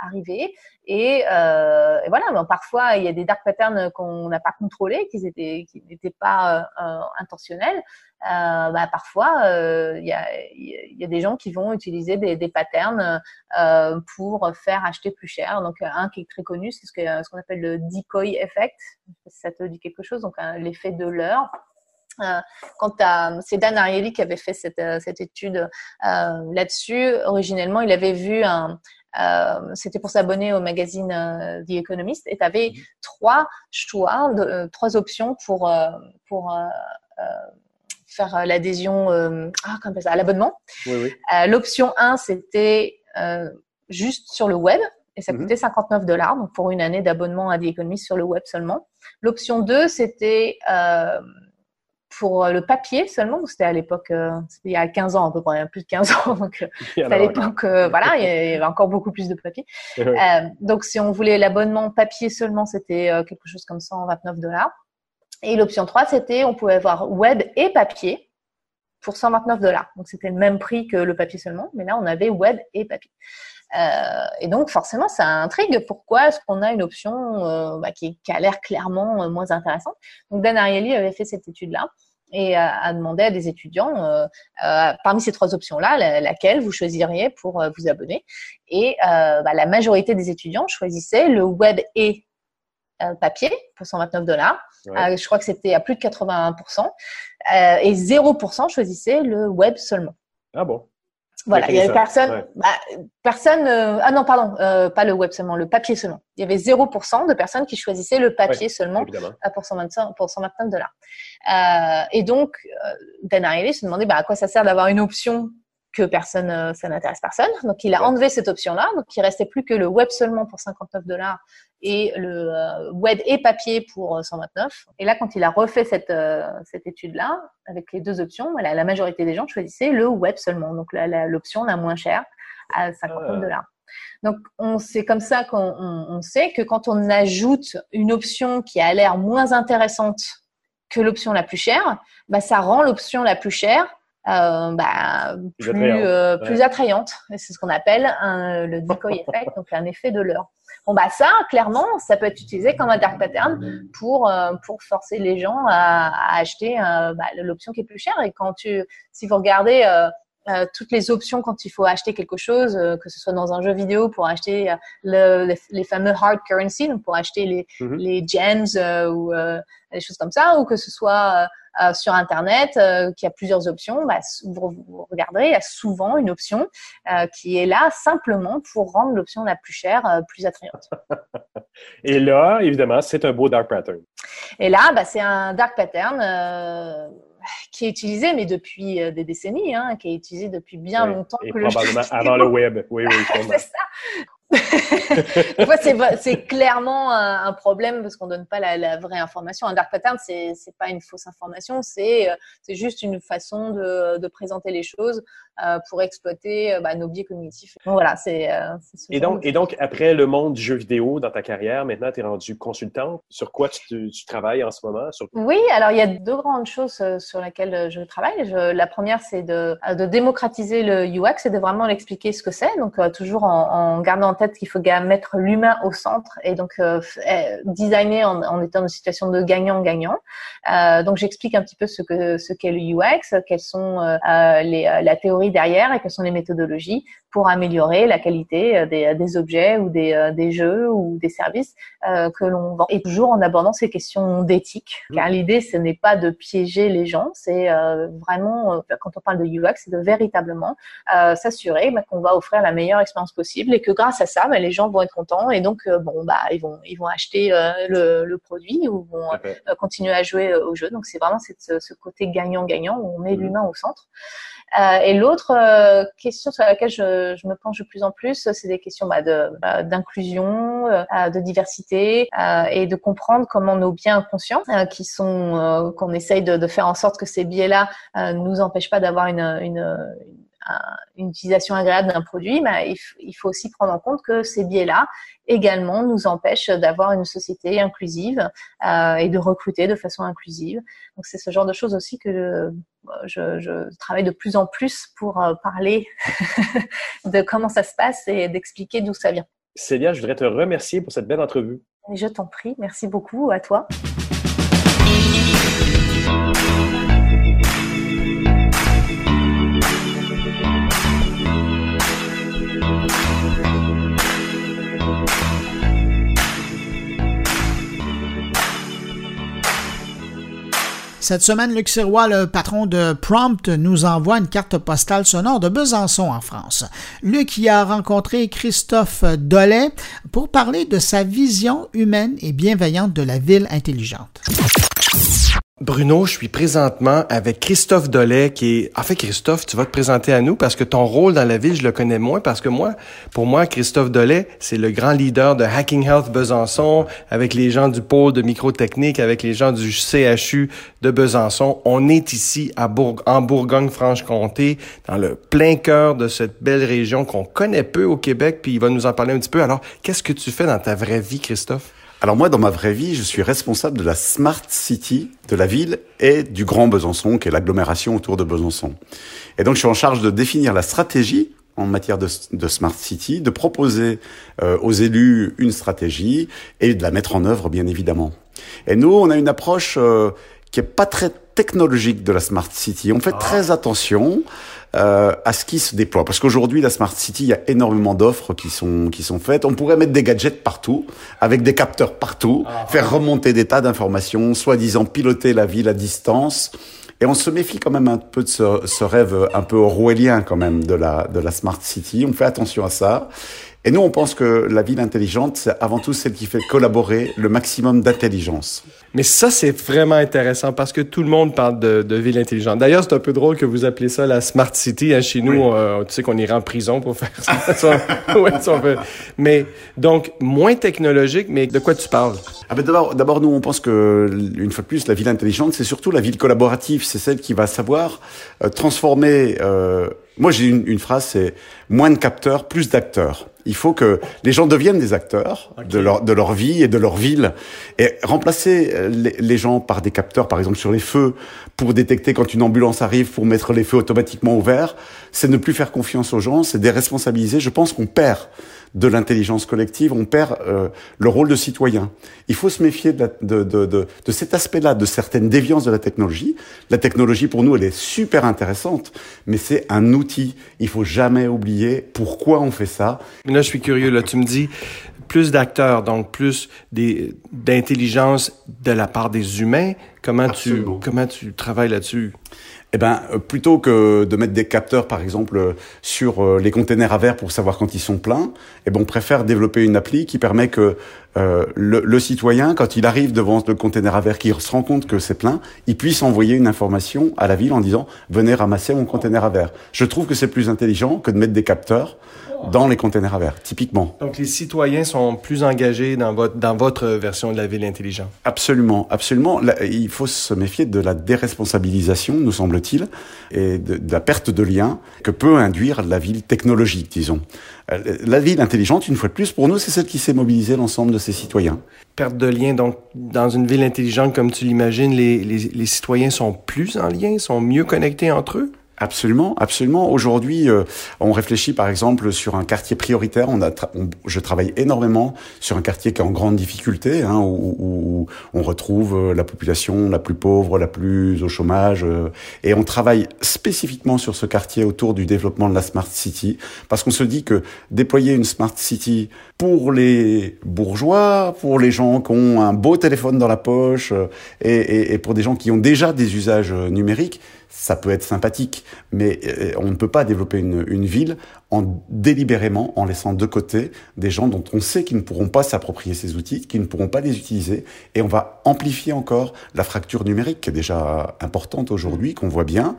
arriver. Et, euh, voilà, parfois il y a des dark patterns qu'on n'a pas contrôlés, qui étaient, qui n'étaient pas euh, intentionnels. Euh, bah, parfois il y a, y, a, des gens qui vont utiliser des, des patterns pour faire acheter plus cher. Donc un qui est très connu, c'est ce qu'on ce appelle le decoy effect. Ça te dit quelque chose Donc l'effet de l'heure. Euh, à c'est Dan Ariely qui avait fait cette, euh, cette étude euh, là-dessus. Originellement, il avait vu un, euh, c'était pour s'abonner au magazine euh, The Economist, et tu avais mhm. trois choix, de, trois options pour pour faire l'adhésion ah, à l'abonnement. Oui, oui. L'option 1, c'était juste sur le web, et ça mhm. coûtait 59 dollars, donc pour une année d'abonnement à The Economist sur le web seulement. L'option 2, c'était euh, pour euh, le papier seulement. C'était à l'époque, euh, il y a 15 ans à peu près, plus de 15 ans. *laughs* Donc, euh, *laughs* à l'époque, voilà, il y avait encore beaucoup plus de papier. donc, si on voulait l'abonnement papier seulement, c'était quelque chose comme 129 dollars. Et l'option 3, c'était on pouvait avoir web et papier pour 129 dollars. Donc, c'était le même prix que le papier seulement, mais là, on avait web et papier. Euh, et donc forcément, ça intrigue. Pourquoi est-ce qu'on a une option euh, bah, qui, a l'air clairement euh, moins intéressante? Donc Dan Ariely avait fait cette étude-là et a demandé à des étudiants, parmi ces trois options-là, laquelle vous choisiriez pour vous abonner. Et bah, la majorité des étudiants choisissaient le web et papier pour 129 dollars. je crois que c'était à plus de 81%. et 0% choisissaient le web seulement. Ah bon? Voilà, il y avait personne, bah, personne. Euh, ah non, pardon, euh, pas le web seulement, le papier seulement. Il y avait 0% de personnes qui choisissaient le papier seulement pour 125, pour 129 dollars. Euh, et donc, Dan Ariely se demandait bah, à quoi ça sert d'avoir une option que personne, ça n'intéresse personne. Donc, il a enlevé cette option-là. Donc, il restait plus que le web seulement pour 59 dollars et le euh, web et papier pour 129. Euh, et là, quand il a refait cette, euh, cette étude-là, avec les deux options, la majorité des gens choisissaient le web seulement, donc l'option la, moins chère à 59 ah. dollars. Donc, c'est comme ça qu'on sait que quand on ajoute une option qui a l'air moins intéressante que l'option la plus chère, bah, ça rend l'option la plus chère bah, plus, attrayante. C'est ce qu'on appelle le decoy effect, donc un effet de l'heure. Bon bah ça, clairement, ça peut être utilisé comme un dark pattern pour euh, pour forcer les gens à, acheter euh, bah, l'option qui est plus chère. Et quand tu, si vous regardez euh, toutes les options quand il faut acheter quelque chose, que ce soit dans un jeu vidéo pour acheter le, les, fameux hard currency, donc pour acheter les, mm-hmm. les gems ou des choses comme ça, ou que ce soit euh, sur Internet, euh, qui a plusieurs options, bah, vous, regarderez, il y a souvent une option euh, qui est là simplement pour rendre l'option la plus chère plus attrayante. *laughs* Et là, évidemment, c'est un beau dark pattern. Et là, bah, c'est un dark pattern qui est utilisé, mais depuis des décennies, hein, qui est utilisé depuis bien longtemps. Et probablement *laughs* avant le web. Oui, oui, *laughs* c'est ça. c'est clairement un, problème parce qu'on donne pas la, vraie information. Un dark pattern, c'est n'est pas une fausse information, c'est euh, juste une façon de, de, présenter les choses euh, pour exploiter euh, bah, nos biais cognitifs. Donc, voilà, c'est. et donc, et donc après le monde du jeu vidéo dans ta carrière, maintenant tu es rendu consultante. Sur quoi tu, tu, travailles en ce moment? Oui, alors il y a deux grandes choses sur lesquelles je travaille. Je, la première, c'est de, de démocratiser le UX et de vraiment l'expliquer ce que c'est. Donc toujours en, en gardant en qu'il faut mettre l'humain au centre et donc euh, eh, designer en, en, étant dans une situation de gagnant-gagnant. Euh, donc j'explique un petit peu ce que ce qu'est le UX, quelles sont euh, les, la théorie derrière et quelles sont les méthodologies pour améliorer la qualité des, des objets ou des, des, jeux ou des services que l'on vend. Et toujours en abordant ces questions d'éthique, mmh. car l'idée ce n'est pas de piéger les gens, c'est vraiment quand on parle de UX, c'est de véritablement s'assurer bah, qu'on va offrir la meilleure expérience possible et que grâce à ça, bah, les gens vont être contents et donc euh, bon bah ils vont ils vont acheter euh, le, produit ou vont euh, continuer à jouer au jeu. Donc c'est vraiment cette, ce côté gagnant-gagnant où on met mmh. l'humain au centre. Et l'autre question sur laquelle je, je, me penche de plus en plus, c'est des questions bah, bah d'inclusion, de, diversité et de comprendre comment nos biens inconscients, qui sont qu'on essaye de, de, faire en sorte que ces biais-là nous empêchent pas d'avoir une, une une utilisation agréable d'un produit, mais il, faut aussi prendre en compte que ces biais-là également nous empêchent d'avoir une société inclusive euh, et de recruter de façon inclusive. Donc c'est ce genre de choses aussi que je, je, travaille de plus en plus pour euh, parler *laughs* de comment ça se passe et d'expliquer d'où ça vient. Célia, je voudrais te remercier pour cette belle entrevue. Je t'en prie, merci beaucoup à toi. Cette semaine, Luc Sirois, le patron de Prompt, nous envoie une carte postale sonore de Besançon en France. Luc y a rencontré Christophe Dollet pour parler de sa vision humaine et bienveillante de la ville intelligente. Bruno, je suis présentement avec Christophe Dollet qui est... En fait, Christophe, tu vas te présenter à nous parce que ton rôle dans la ville, je le connais moins parce que moi, pour moi, Christophe Dollet, c'est le grand leader de Hacking Health Besançon avec les gens du pôle de microtechnique, avec les gens du CHU de Besançon. On est ici en Bourgogne-Franche-Comté, dans le plein cœur de cette belle région qu'on connaît peu au Québec, puis il va nous en parler un petit peu. Alors, qu'est-ce que tu fais dans ta vraie vie, Christophe? Alors moi, dans ma vraie vie, je suis responsable de la Smart City de la ville et du Grand Besançon, qui est l'agglomération autour de Besançon. Et donc, je suis en charge de définir la stratégie en matière de, Smart City, de proposer euh, aux élus une stratégie et de la mettre en œuvre, bien évidemment. Et nous, on a une approche euh, qui est pas très technologique de la Smart City. On fait ah. très attention euh, à ce qui se déploie. Parce qu'aujourd'hui, la Smart City, il y a énormément d'offres qui sont, qui sont faites. On pourrait mettre des gadgets partout, avec des capteurs partout, ah. faire remonter des tas d'informations, soi-disant piloter la ville à distance. Et on se méfie quand même un peu de ce, ce rêve un peu orwellien quand même de la, de la Smart City. On fait attention à ça. Et nous, on pense que la ville intelligente, c'est avant tout celle qui fait collaborer le maximum d'intelligence. Mais ça, c'est vraiment intéressant parce que tout le monde parle de, de ville intelligente. D'ailleurs, c'est un peu drôle que vous appelez ça la Smart City. Hein, chez nous, euh, tu sais qu'on irait en prison pour faire ça. *laughs* ouais, ça fait... Mais donc, moins technologique, mais de quoi tu parles? Ah ben d'abord, d'abord, nous, on pense que, une fois de plus, la ville intelligente, c'est surtout la ville collaborative. C'est celle qui va savoir euh, transformer... Euh... Moi, j'ai une, une phrase, c'est moins de capteurs, plus d'acteurs. Il faut que les gens deviennent des acteurs okay. de, leur, de leur vie et de leur ville. Et remplacer les, les, gens par des capteurs, par exemple sur les feux, pour détecter quand une ambulance arrive, pour mettre les feux automatiquement ouverts, c'est ne plus faire confiance aux gens, c'est déresponsabiliser. Je pense qu'on perd de l'intelligence collective, on perd euh, le rôle de citoyen. Il faut se méfier de, la, de, de, de, de cet aspect-là, de certaines déviances de la technologie. La technologie, pour nous, elle est super intéressante, mais c'est un outil. Il faut jamais oublier pourquoi on fait ça. Mais là, je suis curieux. Là, tu me dis plus d'acteurs, donc plus d'intelligence de la part des humains. Comment Absolument. tu comment tu travailles là-dessus? Eh ben, plutôt que de mettre des capteurs, par exemple, sur les containers à verre pour savoir quand ils sont pleins, eh ben, on préfère développer une appli qui permet que euh, le, le, citoyen, quand il arrive devant le container à verre, qu'il se rend compte que c'est plein, il puisse envoyer une information à la ville en disant venez ramasser mon container à verre. Je trouve que c'est plus intelligent que de mettre des capteurs dans les containers à verre, typiquement. Donc les citoyens sont plus engagés dans votre, dans votre version de la ville intelligente. Absolument, absolument. Là, il faut se méfier de la déresponsabilisation, nous semble-t-il, et de, de, la perte de lien que peut induire la ville technologique, disons. La ville intelligente, une fois de plus, pour nous, c'est celle qui sait mobiliser l'ensemble de ses citoyens. Perte de lien, donc dans une ville intelligente comme tu l'imagines, les citoyens sont plus en lien, sont mieux connectés entre eux? Absolument, absolument. Aujourd'hui, euh, on réfléchit par exemple sur un quartier prioritaire. Je travaille énormément sur un quartier qui est en grande difficulté, hein, où, on retrouve euh, la population la plus pauvre, la plus au chômage, euh, et on travaille spécifiquement sur ce quartier autour du développement de la smart city, parce qu'on se dit que déployer une smart city pour les bourgeois, pour les gens qui ont un beau téléphone dans la poche, et, et pour des gens qui ont déjà des usages numériques, ça peut être sympathique, mais on ne peut pas développer une, une, ville en délibérément en laissant de côté des gens dont on sait qu'ils ne pourront pas s'approprier ces outils, qu'ils ne pourront pas les utiliser, et on va amplifier encore la fracture numérique qui est déjà importante aujourd'hui, qu'on voit bien.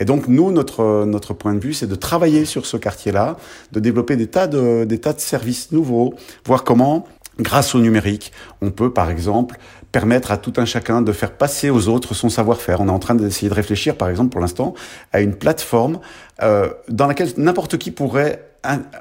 Et donc nous, notre notre point de vue, c'est de travailler sur ce quartier-là, de développer des tas de des tas de services nouveaux, voir comment Grâce au numérique, on peut par exemple permettre à tout un chacun de faire passer aux autres son savoir-faire. On est en train d'essayer de réfléchir, par exemple, pour l'instant, à une plateforme euh, dans laquelle n'importe qui pourrait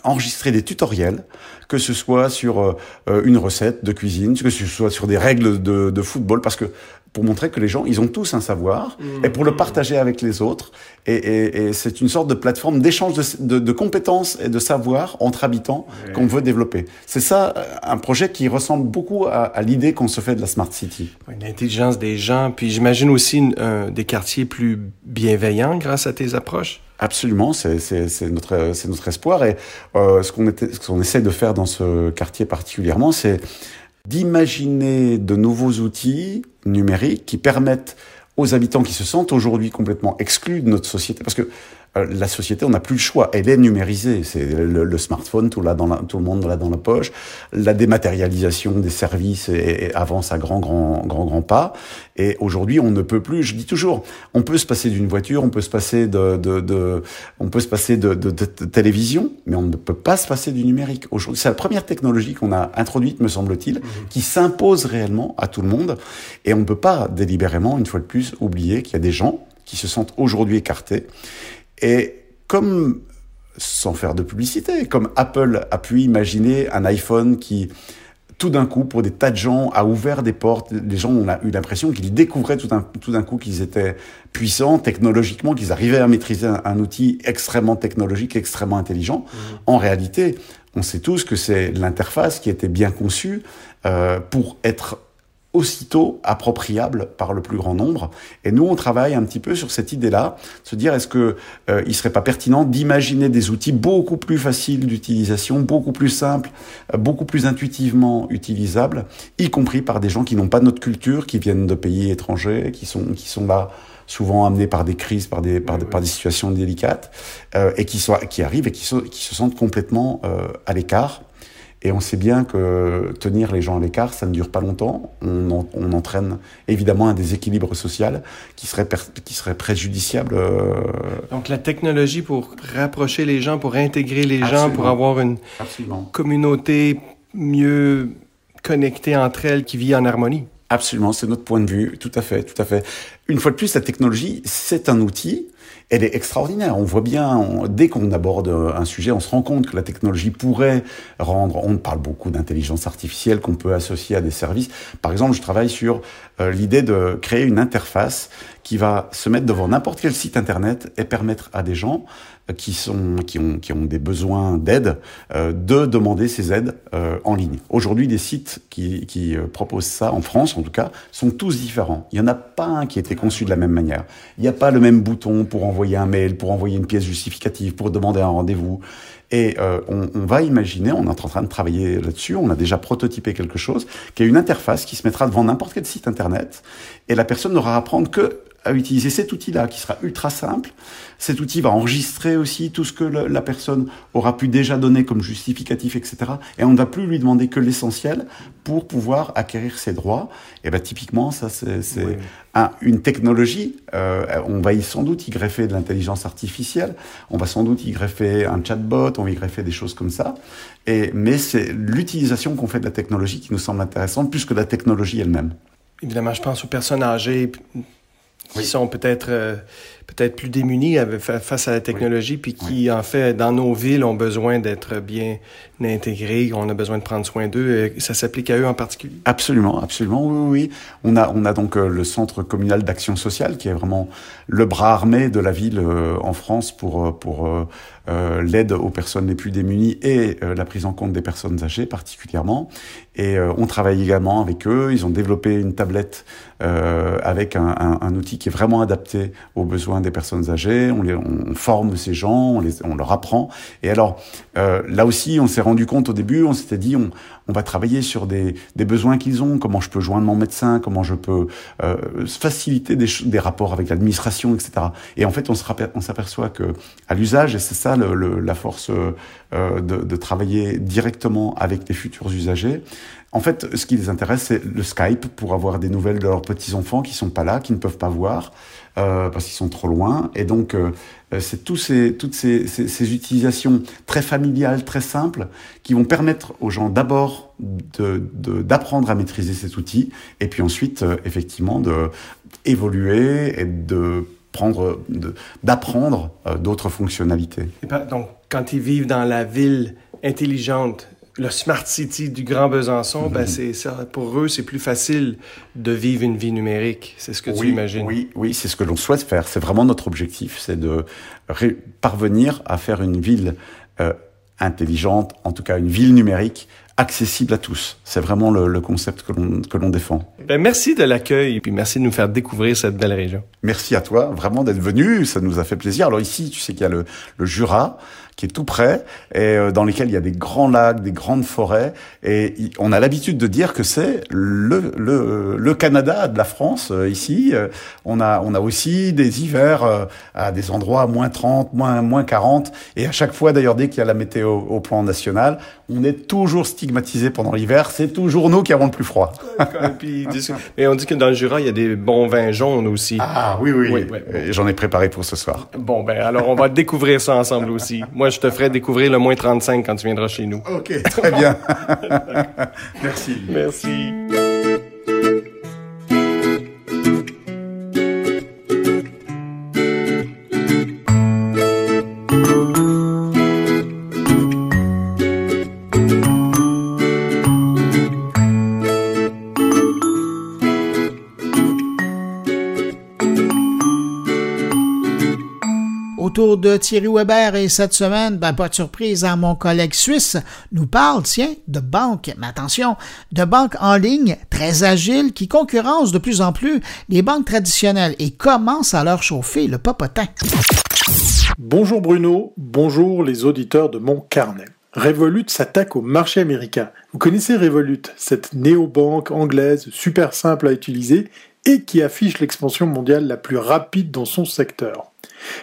enregistrer des tutoriels, que ce soit sur euh, une recette de cuisine, que ce soit sur des règles de football, parce que pour montrer que les gens, ils ont tous un savoir, mmh. et pour le partager avec les autres. Et, et, et c'est une sorte de plateforme d'échange de, de, de, compétences et de savoir entre habitants mmh. qu'on veut développer. C'est ça, un projet qui ressemble beaucoup à, à l'idée qu'on se fait de la Smart City. L'intelligence des gens, puis j'imagine aussi euh, des quartiers plus bienveillants grâce à tes approches? Absolument, c'est notre, notre espoir. Et euh, ce qu'on qu essaie de faire dans ce quartier particulièrement, c'est d'imaginer de nouveaux outils numériques qui permettent aux habitants qui se sentent aujourd'hui complètement exclus de notre société, parce que la société, on n'a plus le choix. Elle est numérisée. C'est le, le, smartphone, tout, là dans la, tout le monde l'a dans la poche. La dématérialisation des services est, est, avance à grand, grand, grand, grand pas. Et aujourd'hui, on ne peut plus. Je dis toujours, on peut se passer d'une voiture, on peut se passer de, de, de on peut se passer de, de, de, télévision, mais on ne peut pas se passer du numérique. Aujourd'hui, c'est la première technologie qu'on a introduite, me semble-t-il, mmh. qui s'impose réellement à tout le monde. Et on ne peut pas délibérément, une fois de plus, oublier qu'il y a des gens qui se sentent aujourd'hui écartés et comme, sans faire de publicité, comme Apple a pu imaginer un iPhone qui, tout d'un coup, pour des tas de gens, a ouvert des portes. Les gens ont eu l'impression qu'ils découvraient tout d'un, tout coup qu'ils étaient puissants technologiquement, qu'ils arrivaient à maîtriser un, un, outil extrêmement technologique, extrêmement intelligent. Mmh. En réalité, on sait tous que c'est l'interface qui était bien conçue euh, pour être aussitôt appropriable par le plus grand nombre. Et nous, on travaille un petit peu sur cette idée-là, se dire est-ce que euh, il serait pas pertinent d'imaginer des outils beaucoup plus faciles d'utilisation, beaucoup plus simples, euh, beaucoup plus intuitivement utilisables, y compris par des gens qui n'ont pas notre culture, qui viennent de pays étrangers, qui sont qui sont là souvent amenés par des crises, par des, par, des, par des situations délicates, euh, et qui, soient, qui arrivent et qui, qui se sentent complètement euh, à l'écart. Et on sait bien que tenir les gens à l'écart, ça ne dure pas longtemps. On, on entraîne évidemment un déséquilibre social qui serait, qui serait préjudiciable. Euh... Donc la technologie pour rapprocher les gens, pour intégrer les Absolument. gens, pour avoir une Absolument. communauté mieux connectée entre elles qui vit en harmonie. Absolument, c'est notre point de vue, tout à fait, tout à fait. Une fois de plus, la technologie, c'est un outil, elle est extraordinaire. On voit bien, dès qu'on aborde un sujet, on se rend compte que la technologie pourrait rendre, on parle beaucoup d'intelligence artificielle qu'on peut associer à des services. Par exemple, je travaille sur euh, l'idée de créer une interface qui va se mettre devant n'importe quel site internet et permettre à des gens qui, sont, qui, ont, qui ont des besoins d'aide, euh, de demander ces aides euh, en ligne. Aujourd'hui, des sites qui, qui euh, proposent ça, en France en tout cas, sont tous différents. Il n'y en a pas un qui a été conçu de la même manière. Il n'y a pas le même bouton pour envoyer un mail, pour envoyer une pièce justificative, pour demander un rendez-vous. Et euh, on, on, va imaginer, on est en train de travailler là-dessus, on a déjà prototypé quelque chose, qui est une interface qui se mettra devant n'importe quel site internet, et la personne n'aura à apprendre que à utiliser cet outil-là, qui sera ultra simple. Cet outil va enregistrer aussi tout ce que le, la personne aura pu déjà donner comme justificatif, etc. Et on ne va plus lui demander que l'essentiel pour pouvoir acquérir ses droits. Et ben typiquement, ça c'est oui. un, une technologie. Euh, on va y sans doute y greffer de l'intelligence artificielle. On va sans doute y greffer un chatbot. On va y greffer des choses comme ça. Et mais c'est l'utilisation qu'on fait de la technologie qui nous semble intéressante plus que la technologie elle-même. Évidemment, je pense aux personnes âgées qui oui. sont peut-être euh, peut-être plus démunis face à la technologie, oui. puis qui, oui. en fait, dans nos villes, ont besoin d'être bien intégrés, on a besoin de prendre soin d'eux. Ça s'applique à eux en particulier? Absolument, absolument, oui, oui. On a, on a donc euh, le Centre communal d'action sociale, qui est vraiment le bras armé de la ville euh, en France pour, pour euh, l'aide aux personnes les plus démunies et euh, la prise en compte des personnes âgées particulièrement. Et euh, on travaille également avec eux. Ils ont développé une tablette avec un, un, un, outil qui est vraiment adapté aux besoins des personnes âgées. On, les, on forme ces gens, on, les, on leur apprend. Et alors là aussi, on s'est rendu compte au début, on s'était dit, on, on va travailler sur des, des besoins qu'ils ont, comment je peux joindre mon médecin, comment je peux euh, faciliter des, des, rapports avec l'administration, etc. Et en fait, on s'aperçoit que à l'usage, et c'est ça le, le, la force euh, de, de, travailler directement avec les futurs usagers, en fait, ce qui les intéresse, c'est le Skype pour avoir des nouvelles de leurs petits-enfants qui sont pas là, qui ne peuvent pas voir, euh, parce qu'ils sont trop loin. Et donc, euh, c'est toutes ces, utilisations très familiales, très simples, qui vont permettre aux gens d'abord d'apprendre à maîtriser cet outil, et puis ensuite, euh, effectivement, de évoluer et de prendre, d'apprendre euh, d'autres fonctionnalités. donc, quand ils vivent dans la ville intelligente, le Smart City du Grand Besançon, mm -hmm. ben c'est ça. Pour eux, c'est plus facile de vivre une vie numérique. C'est ce que oui, tu imagines. Oui, oui, c'est ce que l'on souhaite faire. C'est vraiment notre objectif, c'est de parvenir à faire une ville euh, intelligente, en tout cas une ville numérique accessible à tous. C'est vraiment le, le, concept que l'on que l'on défend. Ben merci de l'accueil et puis merci de nous faire découvrir cette belle région. Merci à toi, vraiment d'être venu. Ça nous a fait plaisir. Alors ici, tu sais qu'il y a le, le Jura qui est tout près et euh, dans lesquels il y a des grands lacs, des grandes forêts. Et on a l'habitude de dire que c'est le, le, le Canada de la France euh, ici. Euh, on a, on a aussi des hivers à des endroits à moins 30, moins, moins 40. Et à chaque fois, d'ailleurs, dès qu'il y a la météo au plan national, on est toujours stigmatisé pendant l'hiver. C'est toujours nous qui avons le plus froid. et on dit que dans le Jura, il y a des bons vins jaunes aussi. Ah oui, oui. oui, oui. J'en ai préparé pour ce soir. Bon, ben alors on va découvrir ça ensemble aussi. Moi, je te ferai découvrir le moins 35 quand tu viendras chez nous. OK, très bien. *laughs* Merci. Merci. De Thierry Weber et cette semaine, ben, pas de surprise, hein, mon collègue suisse nous parle, tiens, de banque, mais attention, de banques en ligne très agiles qui concurrencent de plus en plus les banques traditionnelles et commencent à leur chauffer le popotin. Bonjour Bruno, bonjour les auditeurs de mon carnet. Revolut s'attaque au marché américain. Vous connaissez Revolut, cette néobanque anglaise super simple à utiliser et qui affiche l'expansion mondiale la plus rapide dans son secteur.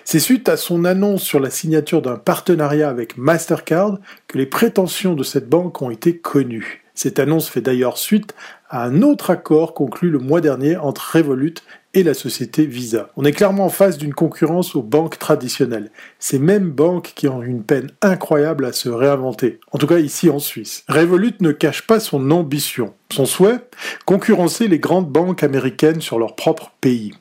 C'est suite à son annonce sur la signature d'un partenariat avec Mastercard que les prétentions de cette banque ont été connues. Cette annonce fait d'ailleurs suite à un autre accord conclu le mois dernier entre Revolut et la société Visa. On est clairement en face d'une concurrence aux banques traditionnelles. Ces mêmes banques qui ont une peine incroyable à se réinventer. En tout cas ici en Suisse. Revolut ne cache pas son ambition. Son souhait Concurrencer les grandes banques américaines sur leur propre pays.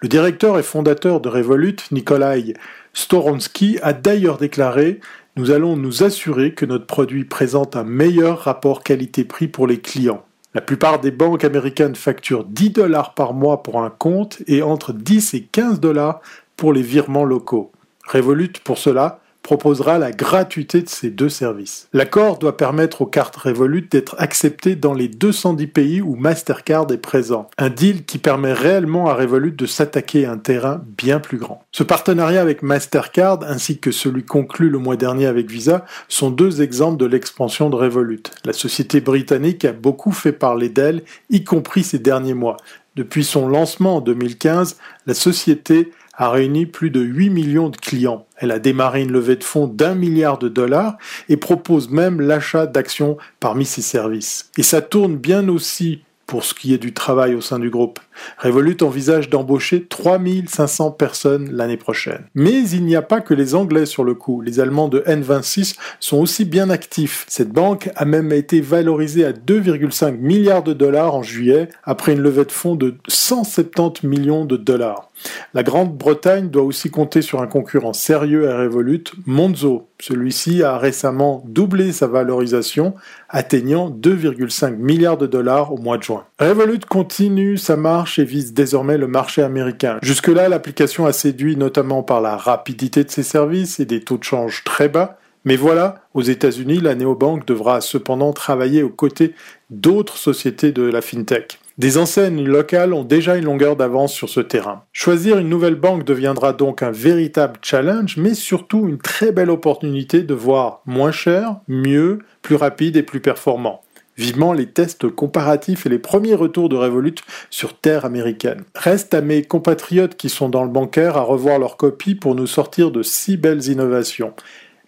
Le directeur et fondateur de Revolut, Nikolai Storonsky, a d'ailleurs déclaré Nous allons nous assurer que notre produit présente un meilleur rapport qualité-prix pour les clients. La plupart des banques américaines facturent 10 dollars par mois pour un compte et entre 10 et 15 dollars pour les virements locaux. Revolut, pour cela, proposera la gratuité de ces deux services. L'accord doit permettre aux cartes Revolut d'être acceptées dans les 210 pays où Mastercard est présent. Un deal qui permet réellement à Revolut de s'attaquer à un terrain bien plus grand. Ce partenariat avec Mastercard ainsi que celui conclu le mois dernier avec Visa sont deux exemples de l'expansion de Revolut. La société britannique a beaucoup fait parler d'elle, y compris ces derniers mois. Depuis son lancement en 2015, la société a réuni plus de 8 millions de clients. Elle a démarré une levée de fonds d'un milliard de dollars et propose même l'achat d'actions parmi ses services. Et ça tourne bien aussi pour ce qui est du travail au sein du groupe. Revolut envisage d'embaucher 3500 personnes l'année prochaine. Mais il n'y a pas que les Anglais sur le coup. Les Allemands de N26 sont aussi bien actifs. Cette banque a même été valorisée à 2,5 milliards de dollars en juillet après une levée de fonds de 170 millions de dollars. La Grande-Bretagne doit aussi compter sur un concurrent sérieux à Revolut, Monzo. Celui-ci a récemment doublé sa valorisation, atteignant 2,5 milliards de dollars au mois de juin. Revolut continue sa marche et vise désormais le marché américain. Jusque-là, l'application a séduit notamment par la rapidité de ses services et des taux de change très bas. Mais voilà, aux États-Unis, la néobanque devra cependant travailler aux côtés d'autres sociétés de la fintech. Des enseignes locales ont déjà une longueur d'avance sur ce terrain. Choisir une nouvelle banque deviendra donc un véritable challenge, mais surtout une très belle opportunité de voir moins cher, mieux, plus rapide et plus performant. Vivement les tests comparatifs et les premiers retours de Revolut sur terre américaine. Reste à mes compatriotes qui sont dans le bancaire à revoir leur copie pour nous sortir de si belles innovations.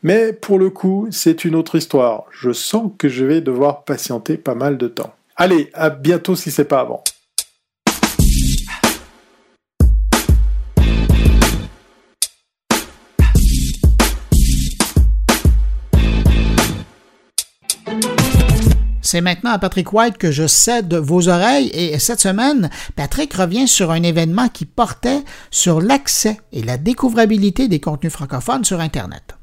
Mais pour le coup, c'est une autre histoire. Je sens que je vais devoir patienter pas mal de temps. Allez, à bientôt si c'est pas avant. C'est maintenant à Patrick White que je cède vos oreilles et cette semaine, Patrick revient sur un événement qui portait sur l'accès et la découvrabilité des contenus francophones sur Internet.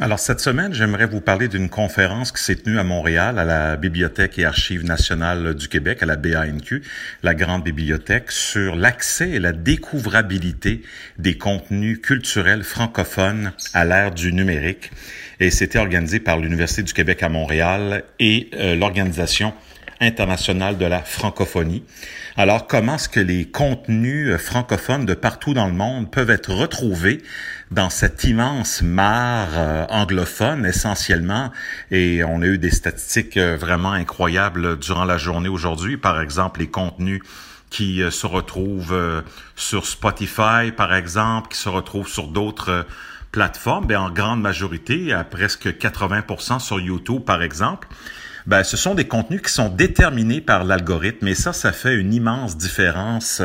Alors cette semaine, j'aimerais vous parler d'une conférence qui s'est tenue à Montréal, à la Bibliothèque et Archives nationales du Québec, à la BANQ, la grande bibliothèque, sur l'accès et la découvrabilité des contenus culturels francophones à l'ère du numérique. Et c'était organisé par l'Université du Québec à Montréal et euh, l'Organisation internationale de la francophonie. Alors, comment est-ce que les contenus euh, francophones de partout dans le monde peuvent être retrouvés dans cette immense mare euh, anglophone essentiellement? Et on a eu des statistiques euh, vraiment incroyables durant la journée aujourd'hui. Par exemple, les contenus qui se retrouvent sur Spotify, par exemple, qui se retrouvent sur d'autres plateformes, et en grande majorité, à presque 80% sur YouTube, par exemple ben, ce sont des contenus qui sont déterminés par l'algorithme et ça, ça fait une immense différence.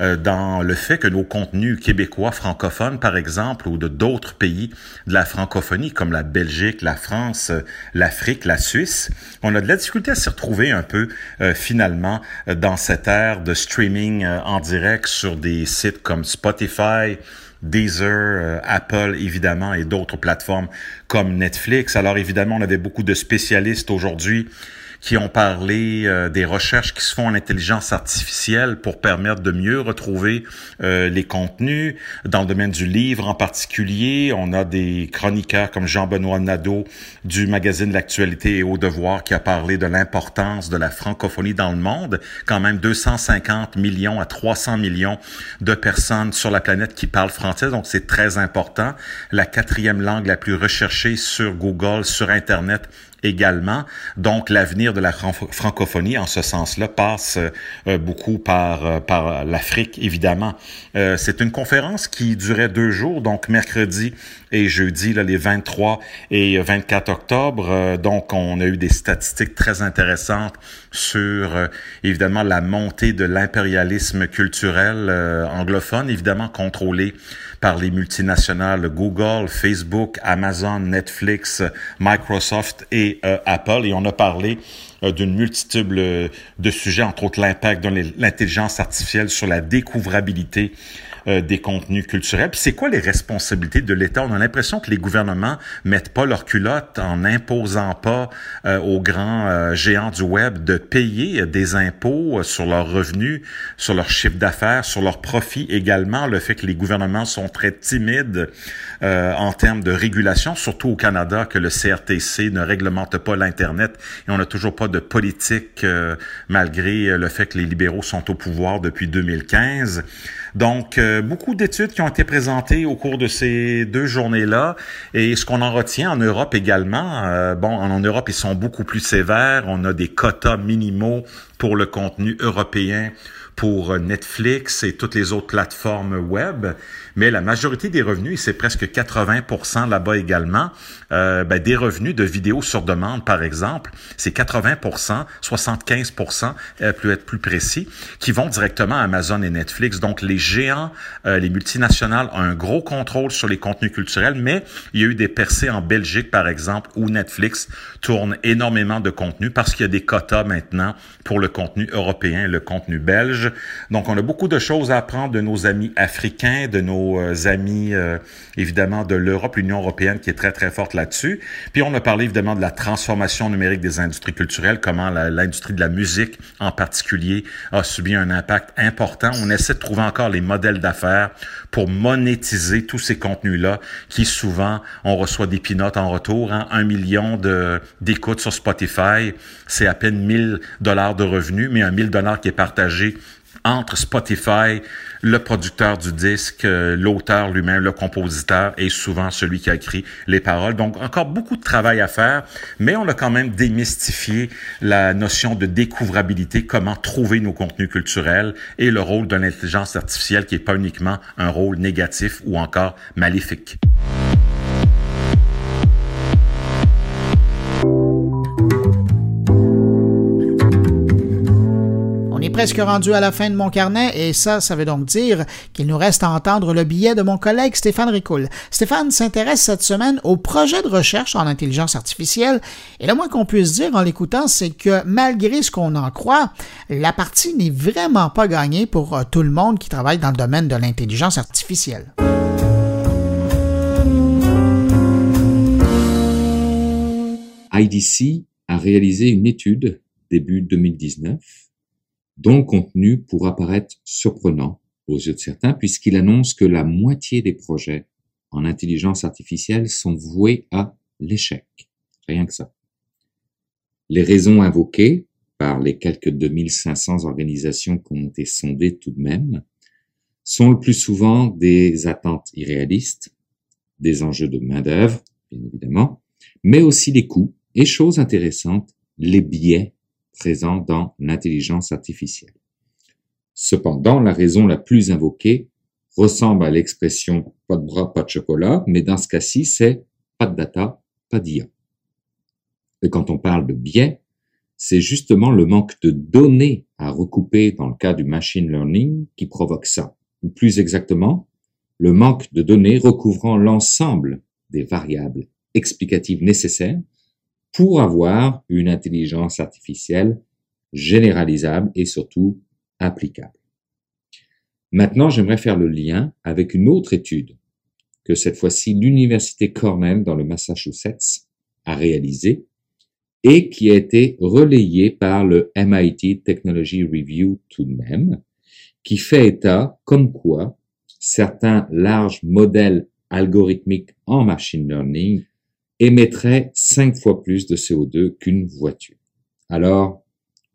Euh, euh, dans le fait que nos contenus québécois francophones, par exemple, ou de d'autres pays de la francophonie, comme la Belgique, la France, euh, l'Afrique, la Suisse, on a de la difficulté à s'y retrouver un peu finalement dans cette ère de streaming en direct sur des sites comme Spotify, Deezer, euh, Apple évidemment et d'autres plateformes comme Netflix. Alors évidemment, on avait beaucoup de spécialistes aujourd'hui qui ont parlé euh, des recherches qui se font en intelligence artificielle pour permettre de mieux retrouver euh, les contenus. Dans le domaine du livre en particulier, on a des chroniqueurs comme Jean-Benoît Nadeau du magazine L'actualité et Au Devoir qui a parlé de l'importance de la francophonie dans le monde. Quand même 250 millions à 300 millions de personnes sur la planète qui parlent français, donc c'est très important. La quatrième langue la plus recherchée sur Google, sur Internet également. Donc l'avenir de la francophonie en ce sens-là passe euh, beaucoup par, euh, par l'Afrique, évidemment. Euh, c'est une conférence qui durait deux jours, donc mercredi et jeudi, là, les 23 et 24 octobre. donc on a eu des statistiques très intéressantes sur évidemment la montée de l'impérialisme culturel anglophone, évidemment contrôlé par les multinationales Google, Facebook, Amazon, Netflix, Microsoft et euh, Apple. Et on a parlé euh, d'une multitude de sujets, entre autres l'impact de l'intelligence artificielle sur la découvrabilité euh, des contenus culturels. Puis c'est quoi les responsabilités de l'État? On a l'impression que les gouvernements mettent pas leur culotte en n'imposant pas euh, aux grands euh, géants du web de payer des impôts sur leurs revenus, sur leur chiffre d'affaires, sur leurs profits également. Le fait que les gouvernements sont très timides en termes de régulation, surtout au Canada, que le CRTC ne réglemente pas l'Internet et on n'a toujours pas de politique malgré le fait que les libéraux sont au pouvoir depuis 2015. Donc, euh, beaucoup d'études qui ont été présentées au cours de ces deux journées-là. Et ce qu'on en retient en Europe également, euh, bon, en Europe, ils sont beaucoup plus sévères. On a des quotas minimaux pour le contenu européen pour Netflix et toutes les autres plateformes web mais la majorité des revenus, c'est presque 80% là-bas également, euh, ben, des revenus de vidéos sur demande, par exemple, c'est 80 75% euh, plus être plus précis, qui vont directement à Amazon et Netflix. Donc, les géants, euh, les multinationales ont un gros contrôle sur les contenus culturels, mais il y a eu des percées en Belgique, par exemple, où Netflix tourne énormément de contenu parce qu'il y a des quotas maintenant pour le contenu européen, le contenu belge. Donc, on a beaucoup de choses à apprendre de nos amis africains, de nos euh, amis, euh, évidemment, de l'Europe, l'Union européenne qui est très, très forte là-dessus. Puis on a parlé, évidemment, de la transformation numérique des industries culturelles, comment l'industrie de la musique, en particulier, a subi un impact important. On essaie de trouver encore les modèles d'affaires pour monétiser tous ces contenus-là, qui souvent, on reçoit des pinotes en retour. Hein. Un million d'écoutes sur Spotify, c'est à peine 1000 dollars de revenus, mais un 1000 dollars qui est partagé entre Spotify, le producteur du disque, euh, l'auteur lui-même, le compositeur et souvent celui qui a écrit les paroles. Donc encore beaucoup de travail à faire, mais on a quand même démystifié la notion de découvrabilité, comment trouver nos contenus culturels et le rôle de l'intelligence artificielle qui n'est pas uniquement un rôle négatif ou encore maléfique. Presque rendu à la fin de mon carnet et ça, ça veut donc dire qu'il nous reste à entendre le billet de mon collègue Stéphane Ricoul. Stéphane s'intéresse cette semaine au projet de recherche en intelligence artificielle et le moins qu'on puisse dire en l'écoutant, c'est que malgré ce qu'on en croit, la partie n'est vraiment pas gagnée pour euh, tout le monde qui travaille dans le domaine de l'intelligence artificielle. IDC a réalisé une étude début 2019 dont le contenu pourra paraître surprenant aux yeux de certains, puisqu'il annonce que la moitié des projets en intelligence artificielle sont voués à l'échec. Rien que ça. Les raisons invoquées par les quelques 2500 organisations qui ont été sondées tout de même sont le plus souvent des attentes irréalistes, des enjeux de main-d'œuvre, bien évidemment, mais aussi des coûts et, chose intéressante, les biais présent dans l'intelligence artificielle. Cependant, la raison la plus invoquée ressemble à l'expression pas de bras, pas de chocolat, mais dans ce cas-ci, c'est pas de data, pas d'IA. Et quand on parle de biais, c'est justement le manque de données à recouper dans le cas du machine learning qui provoque ça. Ou plus exactement, le manque de données recouvrant l'ensemble des variables explicatives nécessaires pour avoir une intelligence artificielle généralisable et surtout applicable. Maintenant, j'aimerais faire le lien avec une autre étude que cette fois-ci l'Université Cornell dans le Massachusetts a réalisée et qui a été relayée par le MIT Technology Review tout de même, qui fait état comme quoi certains larges modèles algorithmiques en machine learning émettrait cinq fois plus de CO2 qu'une voiture. Alors,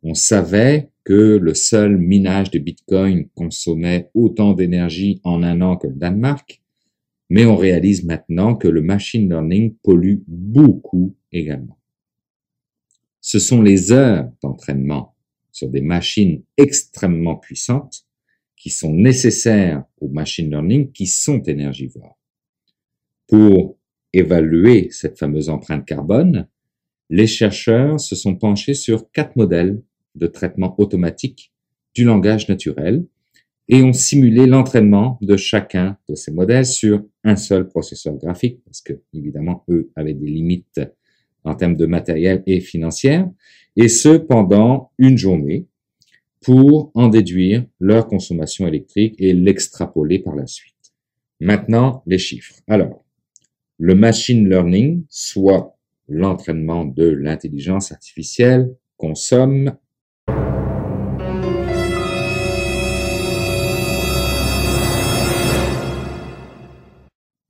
on savait que le seul minage de Bitcoin consommait autant d'énergie en un an que le Danemark, mais on réalise maintenant que le machine learning pollue beaucoup également. ce sont les heures d'entraînement sur des machines extrêmement puissantes qui sont nécessaires au machine learning qui sont énergivores. Pour évaluer cette fameuse empreinte carbone, les chercheurs se sont penchés sur quatre modèles de traitement automatique du langage naturel et ont simulé l'entraînement de chacun de ces modèles sur un seul processeur graphique, parce que évidemment, eux avaient des limites en termes de matériel et financière, et ce pendant une journée pour en déduire leur consommation électrique et l'extrapoler par la suite. Maintenant, les chiffres. Alors, le machine learning, soit l'entraînement de l'intelligence artificielle, consomme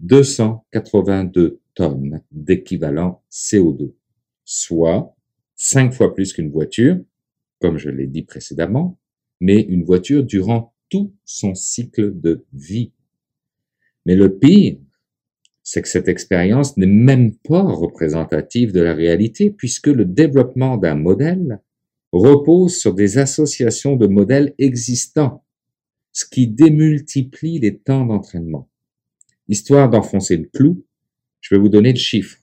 282 tonnes d'équivalent CO2, soit cinq fois plus qu'une voiture, comme je l'ai dit précédemment, mais une voiture durant tout son cycle de vie. Mais le pire, c'est que cette expérience n'est même pas représentative de la réalité puisque le développement d'un modèle repose sur des associations de modèles existants, ce qui démultiplie les temps d'entraînement. Histoire d'enfoncer le clou, je vais vous donner le chiffre.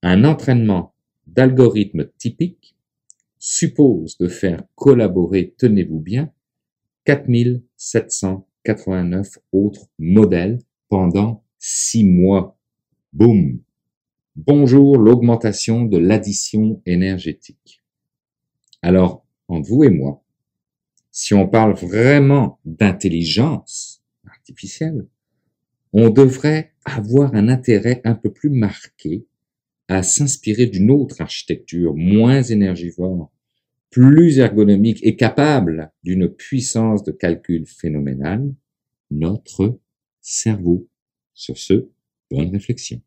Un entraînement d'algorithme typique suppose de faire collaborer, tenez-vous bien, 4789 autres modèles pendant six mois. Boum! Bonjour l'augmentation de l'addition énergétique. Alors, entre vous et moi, si on parle vraiment d'intelligence artificielle, on devrait avoir un intérêt un peu plus marqué à s'inspirer d'une autre architecture moins énergivore, plus ergonomique et capable d'une puissance de calcul phénoménale, notre cerveau. Sur ce, bonne réflexion.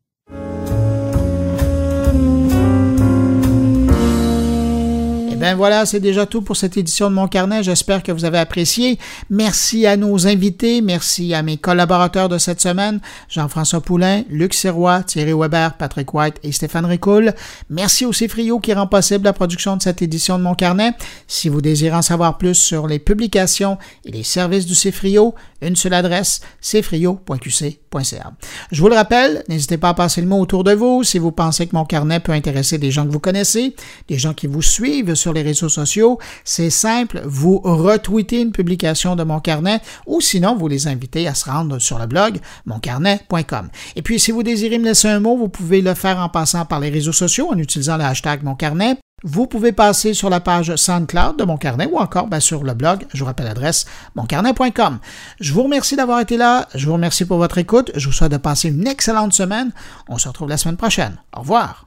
ben voilà, c'est déjà tout pour cette édition de Mon Carnet. J'espère que vous avez apprécié. Merci à nos invités. Merci à mes collaborateurs de cette semaine, Jean-François Poulain, Luc Sirois, Thierry Weber, Patrick White et Stéphane Ricoul. Merci au Cifrio qui rend possible la production de cette édition de Mon Carnet. Si vous désirez en savoir plus sur les publications et les services du Cifrio, une seule adresse, cfrio.qc.ca. Je vous le rappelle, n'hésitez pas à passer le mot autour de vous si vous pensez que mon carnet peut intéresser des gens que vous connaissez, des gens qui vous suivent sur les réseaux sociaux. C'est simple, vous retweetez une publication de mon carnet ou sinon vous les invitez à se rendre sur le blog moncarnet.com. Et puis si vous désirez me laisser un mot, vous pouvez le faire en passant par les réseaux sociaux en utilisant le hashtag mon carnet vous pouvez passer sur la page SoundCloud de Mon Carnet ou encore ben, sur le blog, je vous rappelle l'adresse, moncarnet.com. Je vous remercie d'avoir été là, je vous remercie pour votre écoute, je vous souhaite de passer une excellente semaine. On se retrouve la semaine prochaine. Au revoir.